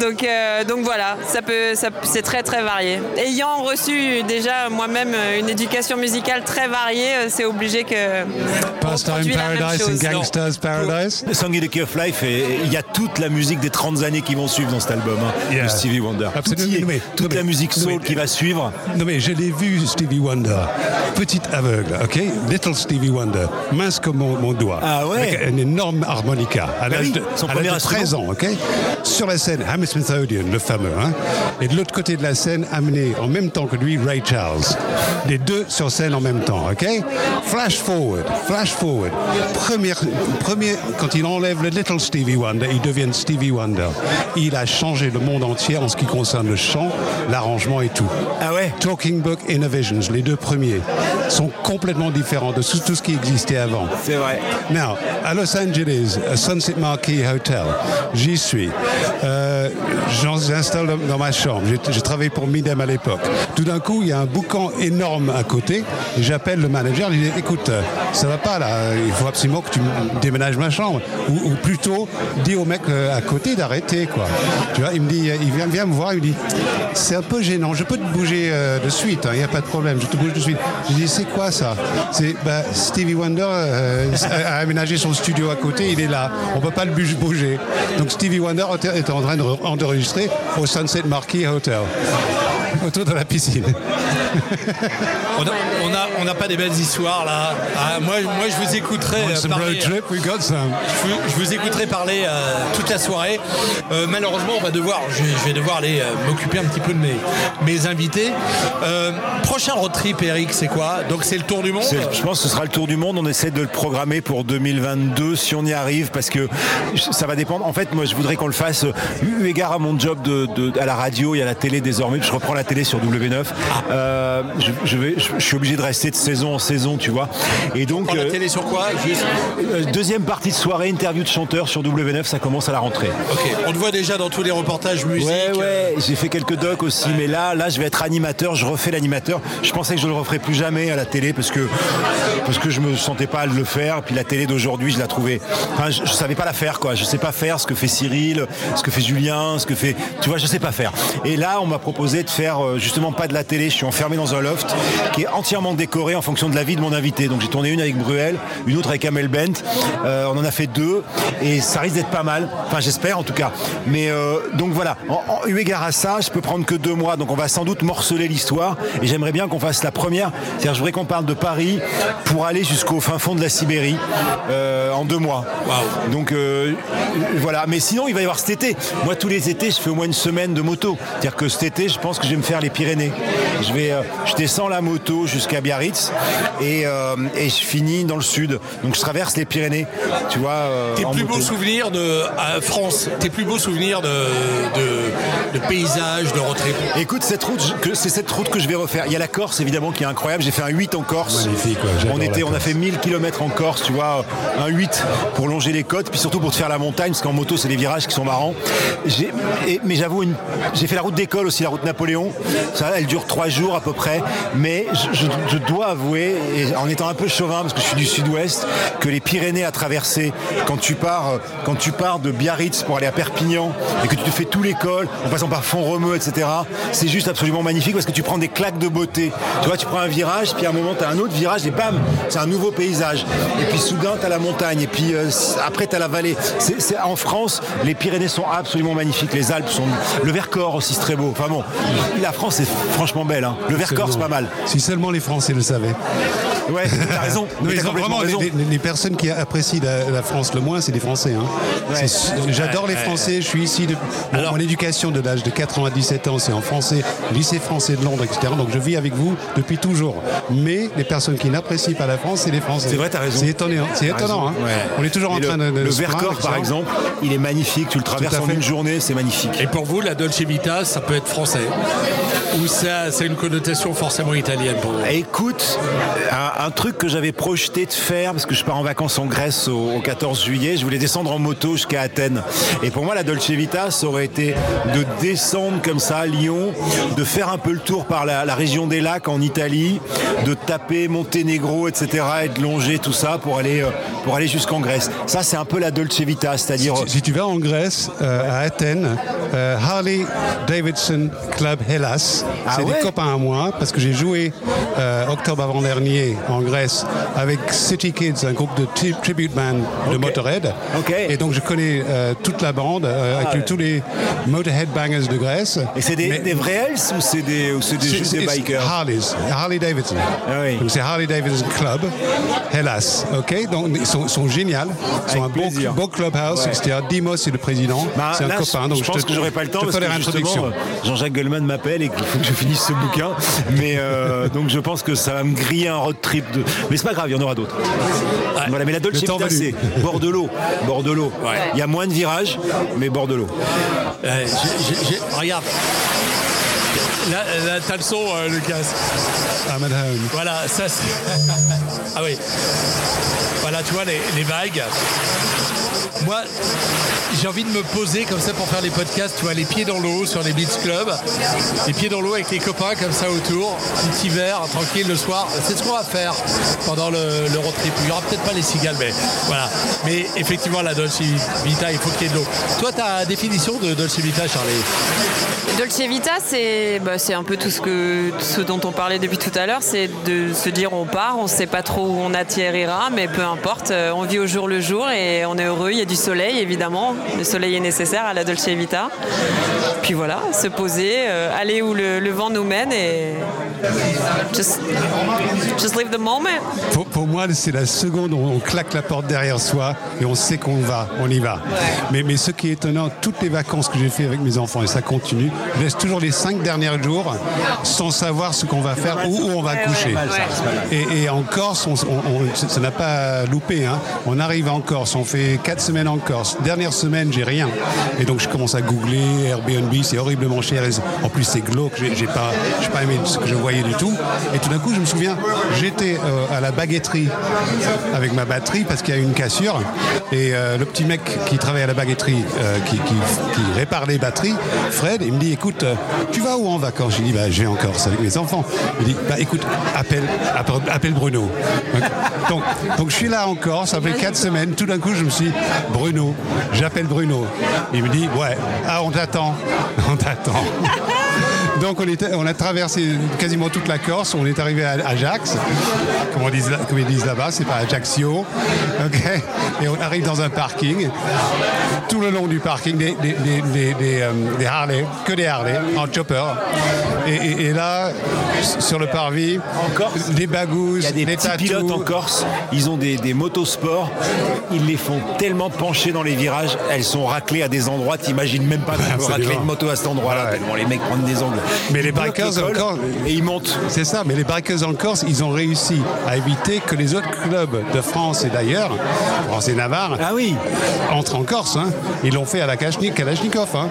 Donc, euh, donc voilà, ça peut, ça- c'est très très varié. Ayant reçu déjà moi-même une éducation musicale très variée, c'est obligé que. Pastime Paradise and chose. Gangsters Paradise? The Key of Life, et il y a toute la musique des 30 années qui vont suivre dans cet album hein, Yeah. de Stevie Wonder. Absolument. Tout y est. Non, mais- toute non, la musique non, soul mais- qui va suivre. Non mais je l'ai vu Stevie Wonder, petite aveugle, ok? Little Stevie Wonder, mince comme mon, mon doigt, Ah ouais avec un énorme harmonica à l'âge oui, de, son à premier l'âge de 13 ans, ok? Sur la scène, Hammersmith Odeon, le fameux, hein? Et de l'autre côté de la scène, amené en même temps que lui, Ray Charles. Les deux sur scène en même temps, ok? Flash forward, flash forward. Première, premier, quand il enlève le Little Stevie Wonder, il devient Stevie Wonder. Il a changé le monde entier en ce qui concerne le chant, l'arrangement et tout. Ah ouais Talking Book Innovations, les deux premiers, sont complètement différents de tout, ce qui existait avant. C'est vrai. Now, à Los Angeles, à Sunset Marquis Hotel, j'y suis. Euh, J'installe dans, ma chambre. J'ai travaillé pour Midem à l'époque. Tout d'un coup, il y a un boucan énorme à côté. J'appelle le manager. Je lui dis Écoute, euh, ça va pas là. Il faut absolument que tu déménages ma chambre. Ou, ou plutôt, dis au mec euh, à côté d'arrêter. quoi. Tu vois, il me dit Il vient, me voir. Il me dit C'est un peu gênant. Je peux te bouger euh, de suite. hein, Il n'y a pas de problème. Je te bouge de suite. Je lui dis C'est quoi ça? C'est bah, Stevie Wonder euh, a aménagé son studio à côté. Il est là. On peut pas le bouger. Donc Stevie Wonder est en train de re- enregistrer au Sunset Marquis Hotel. Autour de la piscine. On n'a on a, on a pas des belles histoires là. Ah, moi, moi, je vous écouterai euh, parler. road trip, we got some. Je, vous- je vous écouterai parler euh, toute la soirée. Euh, malheureusement, on va devoir, je, je vais devoir aller euh, m'occuper un petit peu de mes, mes invités. Euh, prochain road trip, Eric, c'est quoi? Donc c'est le tour du monde? Je pense que ce sera le tour du monde. On essaie de le programmer pour 2022 si on y arrive parce que ça va dépendre. En fait, moi, je voudrais qu'on le fasse euh, eu égard à mon job de, de- à la radio et à la télé désormais. Je reprends la télé sur W9. Euh, je, je vais, je, je suis obligé de rester de saison en saison, tu vois. Et donc, la euh, télé sur quoi Juste. euh, deuxième partie de soirée, interview de chanteurs sur W9, ça commence à la rentrée. Ok. On te voit déjà dans tous les reportages musique. Ouais, ouais, j'ai fait quelques docs aussi, mais là, là, je vais être animateur, je refais l'animateur. Je pensais que je le referais plus jamais à la télé parce que, parce que je me sentais pas à le faire. Puis la télé d'aujourd'hui, je la trouvais. Enfin, je, je savais pas la faire, quoi. Je sais pas faire ce que fait Cyril, ce que fait Julien, ce que fait. Tu vois, je sais pas faire. Et là, on m'a proposé de faire euh, justement pas de la télé. Je suis enfermé dans un loft qui est entièrement décoré en fonction de la vie de mon invité. Donc j'ai tourné une avec Bruel, une autre avec Amel Bent. Euh, on en a fait deux et ça risque d'être pas mal. Enfin, j'espère en tout cas. Mais euh, donc voilà, en, en eu égard à ça, je peux prendre que deux mois. Donc on va sans doute morceler l'histoire et j'aimerais bien qu'on fasse la première. C'est-à-dire, je voudrais qu'on parle de Paris pour aller jusqu'au fin fond de la Sibérie euh, en deux mois. Donc euh, voilà. Mais sinon, il va y avoir cet été. Moi, tous les étés, je fais au moins une semaine de moto. C'est-à-dire que cet été, je pense que je vais me faire les Pyrénées. Je vais, euh, je descends la moto jusqu'à Biarritz et, euh, et je finis dans le sud. Donc je traverse les Pyrénées. Tu vois. euh, Tes plus beaux souvenirs de à France, tes plus beaux souvenirs de, de, de paysages, de road trip. Écoute, cette route, que- c'est cette route que je vais refaire. Il y a la Corse, évidemment, qui est incroyable. J'ai fait un 8 en Corse. Magnifique, ouais, j'adore on, était, on a fait 1000 km en Corse, tu vois, un 8 pour longer les côtes, puis surtout pour te faire la montagne, parce qu'en moto, c'est des virages qui sont marrants. Et- mais j'avoue, j'ai fait la route d'école aussi, la route Napoléon. Elle dure trois jours à peu près. Mais je, dois avouer, en étant un peu chauvin, parce que je suis du sud-ouest, que les Pyrénées à traverser, quand tu pars, euh, quand tu pars de Biarritz pour aller à Perpignan, et que tu te fais tout l'école, en passant par Font-Romeu, etc., c'est juste absolument magnifique parce que tu prends des claques de beauté. Tu vois, tu prends un virage, puis à un moment, tu as un autre virage, et bam, c'est un nouveau paysage. Et puis soudain, tu as la montagne, et puis euh, après, tu as la vallée. En France, les Pyrénées sont absolument magnifiques, les Alpes sont. Le Vercors aussi, c'est très beau. Enfin bon, la France est franchement belle. hein. Le Vercors, c'est pas mal. Si seulement les Français le savaient. Ouais, t'as raison. Non, mais ils t'as ont complètement vraiment, raison. les, les- les personnes qui apprécient la, la France le moins, c'est les Français. hein. Ouais. J'adore les Français, je suis ici. De, bon, mon éducation de l'âge de 97 ans, c'est en français, lycée français de Londres, etc. Donc je vis avec vous depuis toujours. Mais les personnes qui n'apprécient pas la France, c'est les Français. C'est vrai, t'as raison. C'est étonnant. C'est étonnant. hein. Ouais. On est toujours en Et train le, de, de Le Vercors, par exemple, il est magnifique. Tu le traverses à en une journée, c'est magnifique. Et pour vous, la Dolce Vita, ça peut être français Ou ça, c'est une connotation forcément italienne pour vous Écoute, un, un truc que j'avais projeté de faire, parce que je pars en vacances en Grèce au, au 14 juillet, je voulais descendre en moto jusqu'à Athènes. Et pour moi, la Dolce Vita, ça aurait été de descendre comme ça à Lyon, de faire un peu le tour par la, la région des lacs en Italie, de taper Monténégro, etc., et de longer tout ça pour aller, euh, pour aller jusqu'en Grèce. Ça, c'est un peu la Dolce Vita, c'est-à-dire... Si, si tu vas en Grèce, euh, à Athènes, euh, Harley Davidson Club Ah c'est ouais des copains à moi parce que j'ai joué euh, octobre avant-dernier en Grèce avec City Kids, un groupe de tri- tribute band de. Motorhead. Ok. Et donc je connais euh, toute la bande, euh, inclus tous les Motorhead bangers de Grèce. Et c'est des, vrais Hells ou c'est des, ou c'est des, juste bikers Harleys, Harley Davidson. Ah oui. Donc c'est Harley Davidson Club, Hellas. Ok, donc ils sont, sont géniaux. Ils sont Avec un beau, beau clubhouse, Ouais. etc. Dimos c'est le président. Bah, c'est un là, copain. je- Donc je pense te- que j'aurai pas le temps je te parce que l'introduction. Jean-Jacques Goldman m'appelle et qu'il faut que je finisse ce bouquin. Mais euh, donc je pense que ça va me griller un road trip de. Mais c'est pas grave, il y en aura d'autres. Voilà, mais la Dolce Vita, c'est bord de l'eau, bord de l'eau. Ouais. Il y a moins de virages, mais bord de l'eau. Euh, Regarde. Là, là, t'as le son, euh, Lucas. I'm at home. Voilà, ça c'est. Ah oui. Voilà, tu vois, les, les vagues. Moi, j'ai envie de me poser comme ça pour faire les podcasts, tu vois, les pieds dans l'eau sur les beach clubs, les pieds dans l'eau avec les copains comme ça autour, petit hiver, tranquille le soir. C'est ce qu'on va faire pendant le, road trip. Il n'y aura peut-être pas les cigales, mais voilà. Mais effectivement, la Dolce Vita, il faut qu'il y ait de l'eau. Toi, ta définition de Dolce Vita, Charlie? Dolce Vita, c'est bah, un peu tout ce, que, ce dont on parlait depuis tout à l'heure, c'est de se dire on part, on ne sait pas trop où on atterrira, mais peu importe, euh, on vit au jour le jour et on est heureux, il y a du soleil évidemment, le soleil est nécessaire à la Dolce Vita. Puis voilà, se poser, euh, aller où le, le vent nous mène et just, just live the moment. Pour, pour moi, c'est la seconde où on claque la porte derrière soi et on sait qu'on va, on y va. Mais, mais ce qui est étonnant, toutes les vacances que j'ai fait avec mes enfants, et ça continue, je laisse toujours les cinq derniers jours sans savoir ce qu'on va faire, où, où on va coucher. Et, et en Corse, on- on- on- ça n'a pas loupé. hein. On arrive en Corse, on fait semaines en Corse. Dernière semaine, j'ai rien. Et donc je commence à googler Airbnb, c'est horriblement cher. En plus, c'est glauque. J'ai pas, j'ai pas aimé ce que je voyais du tout. Et tout d'un coup, je me souviens, j'étais euh, à la baguetterie avec ma batterie parce qu'il y a eu une cassure. Et euh, le petit mec qui travaille à la baguetterie, euh, qui, répare les batteries, Fred, il me dit écoute, euh, tu vas où en vacances? Je lui dis bah, je vais en Corse avec mes enfants. Il dit bah écoute, appelle, appelle, Bruno. Donc, donc je suis là en Corse, fait quatre semaines. Tout d'un coup, je me suis Bruno, j'appelle Bruno. Il me dit ouais, ah on t'attend, on t'attend. Donc on, était- on a traversé quasiment toute la Corse, on est arrivé à Ajax, comme, on ils disent là-bas, c'est pas Ajaccio, ok. Et on arrive dans un parking, tout le long du parking, des, des, des- des- des, euh, Harley, que des Harley, en chopper, et, et- et là, sur le parvis, Corse des bagouses, Il y a des, des petits pilotes en Corse, ils ont des, des motosports, ils les font tellement pencher dans les virages, elles sont raclées à des endroits, t'imagines même pas Absolument. racler une moto à cet endroit-là, Ouais. tellement les mecs prennent des angles. Mais les bikers encore- Et ils montent. C'est ça, mais les bikers en Corse, ils ont réussi à éviter que les autres clubs de France et d'ailleurs, France et Navarre, Ah oui entrent en Corse. hein. Ils l'ont fait à la Kalachnik- Kalachnikov. hein.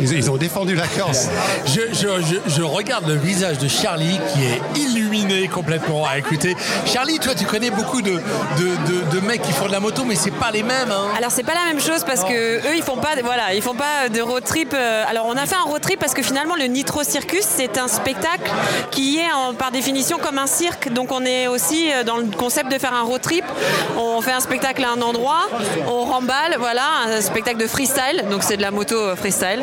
Ils, ils ont défendu la Corse. Je, je- je- je regarde le visage de Charlie qui est illuminé complètement. Ah, écoutez, Charlie, toi, tu connais beaucoup de, de, de- de mecs qui font de la moto, mais c'est pas les mêmes. hein. Alors c'est pas la même chose parce que eux ils font pas voilà ils font pas de road trip. euh, Alors on a fait un road trip parce que finalement le Nitro Circus c'est un spectacle qui est par définition comme un cirque. Donc on est aussi euh, dans le concept de faire un road trip. On fait un spectacle à un endroit, on remballe, voilà un spectacle de freestyle. Donc c'est de la moto euh, freestyle.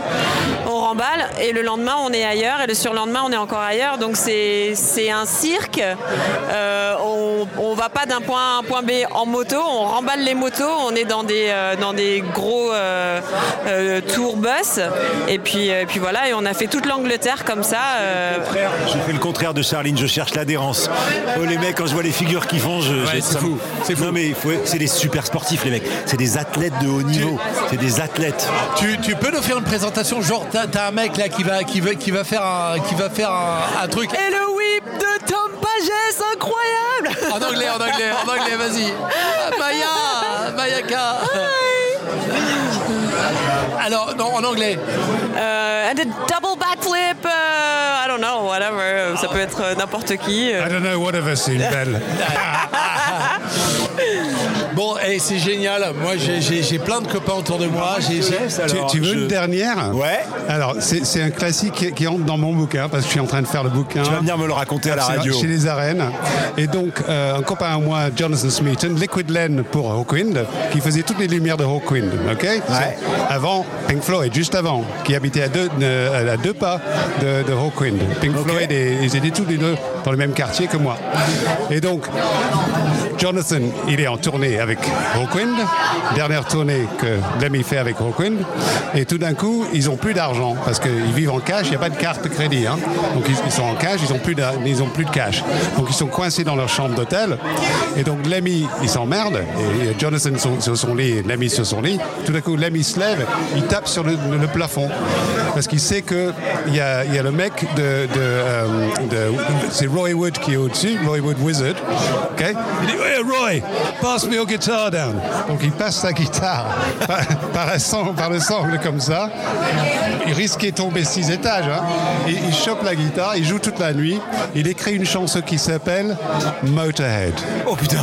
On remballe et le lendemain on est ailleurs et le surlendemain on est encore ailleurs. Donc c'est un cirque. Euh, on va pas d'un point A à un point B en moto, on remballe les motos, on est dans des, dans des gros euh, tours bus. Et puis, euh, puis voilà, et on a fait toute l'Angleterre comme ça. euh, J'ai fait le contraire de Charline, je cherche l'adhérence. Oh, les mecs, quand je vois les figures qu'ils font, je. je- c'est fou, c'est fou. Non, mais c'est des super sportifs, les mecs. C'est des athlètes de haut niveau. C'est des athlètes. Tu, tu peux nous faire une présentation, genre t'as t'as un mec là qui va, qui va, qui va faire, un, qui va faire un, un truc. Et le whip de Tom Pages, incroyable En anglais, en anglais, en anglais, vas-y. Ah, Maya, Mayaka. Alors, non, en anglais. Euh, and a double backflip, euh, I don't know, whatever. Ça peut être euh, n'importe qui. euh. I don't know, whatever, c'est une belle. Bon, et c'est génial. Moi, j'ai- plein de copains autour de moi. J'ai- j'ai- Tu, Alors, tu veux je- une dernière Ouais. Alors, c'est un classique qui, qui entre dans mon bouquin, parce que je suis en train de faire le bouquin. Tu vas venir me le raconter à la C'est radio. Chez les arènes. Et donc, euh, un copain à moi, Jonathan Smeaton, Liquid Len pour Hawkwind, qui faisait toutes les lumières de Hawkwind. ok? C'est Avant Pink Floyd, juste avant, qui habitait à deux, euh, à deux pas de, de Hawkwind. Pink Floyd, et, ils étaient tous les deux dans le même quartier que moi. Et donc, Jonathan, il est en tournée avec Hawkwind, dernière tournée que Lemmy fait avec Hawkwind, et tout d'un coup, ils ont plus d'argent parce qu'ils vivent en cash, il n'y a pas de carte de crédit. hein. Donc ils, sont en cash, ils n'ont plus, d'a- ils plus de cash. Donc ils sont coincés dans leur chambre d'hôtel, et donc Lemmy, il s'emmerde, et Jonathan sont- sur son lit, Lemmy sur son lit. Tout d'un coup, Lemmy se lève, il tape sur le, plafond parce qu'il sait qu'il y a, le mec de, de, euh, de- c'est Roy Wood qui est au-dessus, Roy Wood Wizard. ok? Il dit hey, Roy, pass me your guitar down. Donc il passe sa guitare par, par, la sang- par le sangle comme ça. Il risquait de tomber six étages. hein. Il, il chope la guitare, il joue toute la nuit. Il écrit une chanson qui s'appelle Motorhead. Oh putain,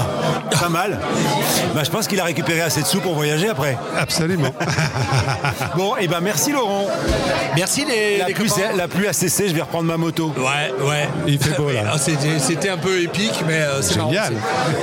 pas mal. Bah, je pense qu'il a récupéré assez de sous pour voyager après. Absolument. Bon, et ben merci Laurent. Merci les, La les pluie, la pluie a cessé, je vais reprendre ma moto. Ouais, ouais. Il fait beau, là. Ah, C'était un peu épique, mais euh, c'est Génial.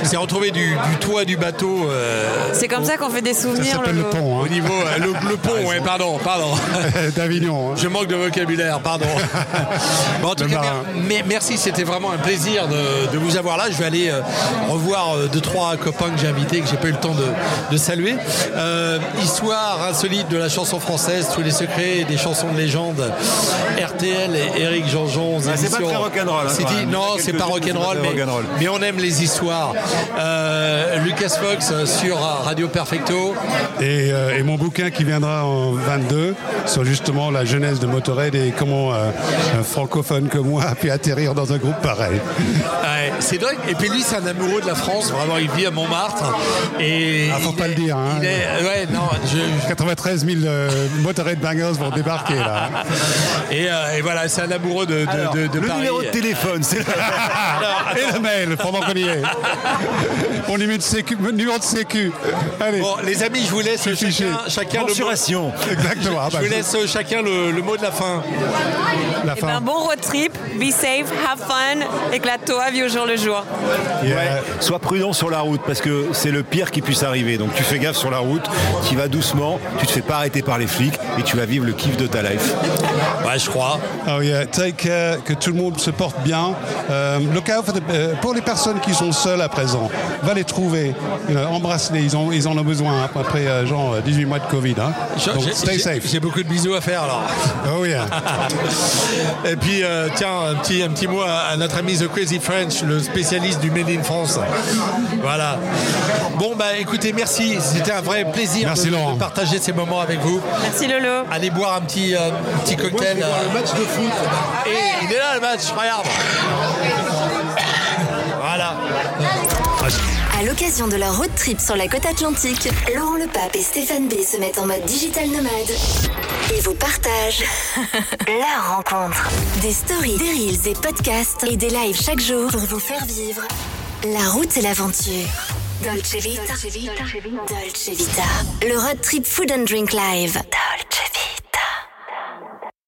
C'est- C'est retrouvé du, du toit du bateau. Euh, C'est comme ça qu'on fait des Ça souvenirs. s'appelle le pont. au hein. niveau. euh, le, le pont, ouais, pardon, pardon. D'Avignon. hein. Je manque de vocabulaire, pardon. Bon, en tout Le cas, mer- merci, c'était vraiment un plaisir de, de vous avoir là. Je vais aller euh, revoir euh, deux, trois copains que j'ai invités, que j'ai pas eu le temps de, de saluer. Euh, histoire insolite de la chanson française, tous les secrets des chansons de légende. RTL et Eric Jean-Jean. Ah, c'est pas très rock'n'roll, hein, non, c'est pas rock'n'roll, mais, mais on aime les histoires. Euh, Lucas Fox euh, sur Radio Perfecto. Et, euh, et mon bouquin qui viendra en 22 sur justement la jeunesse de Motorhead et comment euh, un francophone comme moi a pu atterrir dans un groupe pareil. Ouais, c'est dingue. Et puis lui, c'est un amoureux de la France. Vraiment, il vit à Montmartre. Et Ah, faut il pas est- le dire, hein. il est- ouais, non. je- 93 000 euh, Motorhead bangers vont débarquer là. et, euh, et voilà, c'est un amoureux de, de, Alors, de- de le Paris. numéro de téléphone, c'est et le mail pendant qu'on y est. Mon numéro de sécu. De sécu. Allez. Bon, les amis, je vous laisse chacun, chacun le mot. Exactement. Ah, Je bah, vous laisse chacun le, le mot de la fin. la Eh fin. ben, bon road trip, be safe, have fun, éclate-toi, vis au jour le jour. Yeah. Ouais, sois prudent sur la route parce que c'est le pire qui puisse arriver. Donc tu fais gaffe sur la route, tu vas doucement, tu te fais pas arrêter par les flics et tu vas vivre le kiff de ta life. Ouais, je crois. Oh yeah, take care, que tout le monde se porte bien. Euh, look out for the- euh, pour les personnes qui sont seules à présent, va les trouver, euh, embrasse-les, ils, ont, ils en ont besoin hein, après euh, genre euh, 18 mois de Covid. hein. Donc stay safe. J'ai beaucoup de bisous à faire alors. Oh yeah. Et puis, euh, tiens, un petit, un petit mot à, à notre ami The Crazy French, le spécialiste du Made in France. Voilà. Bon, bah écoutez, merci. C'était un vrai plaisir Merci, de, partager ces moments avec vous. Merci Lolo. Allez boire un petit, euh, petit cocktail. le match de foot. Et il est là le match, regarde. À l'occasion de leur road trip sur la côte atlantique, Laurent Le Pape et Stéphane B se mettent en mode digital nomade et vous partagent leur rencontre. Des stories, des reels et podcasts et des lives chaque jour pour vous faire vivre la route et l'aventure. Dolce Vita. Dolce Vita. Le road trip food and drink live.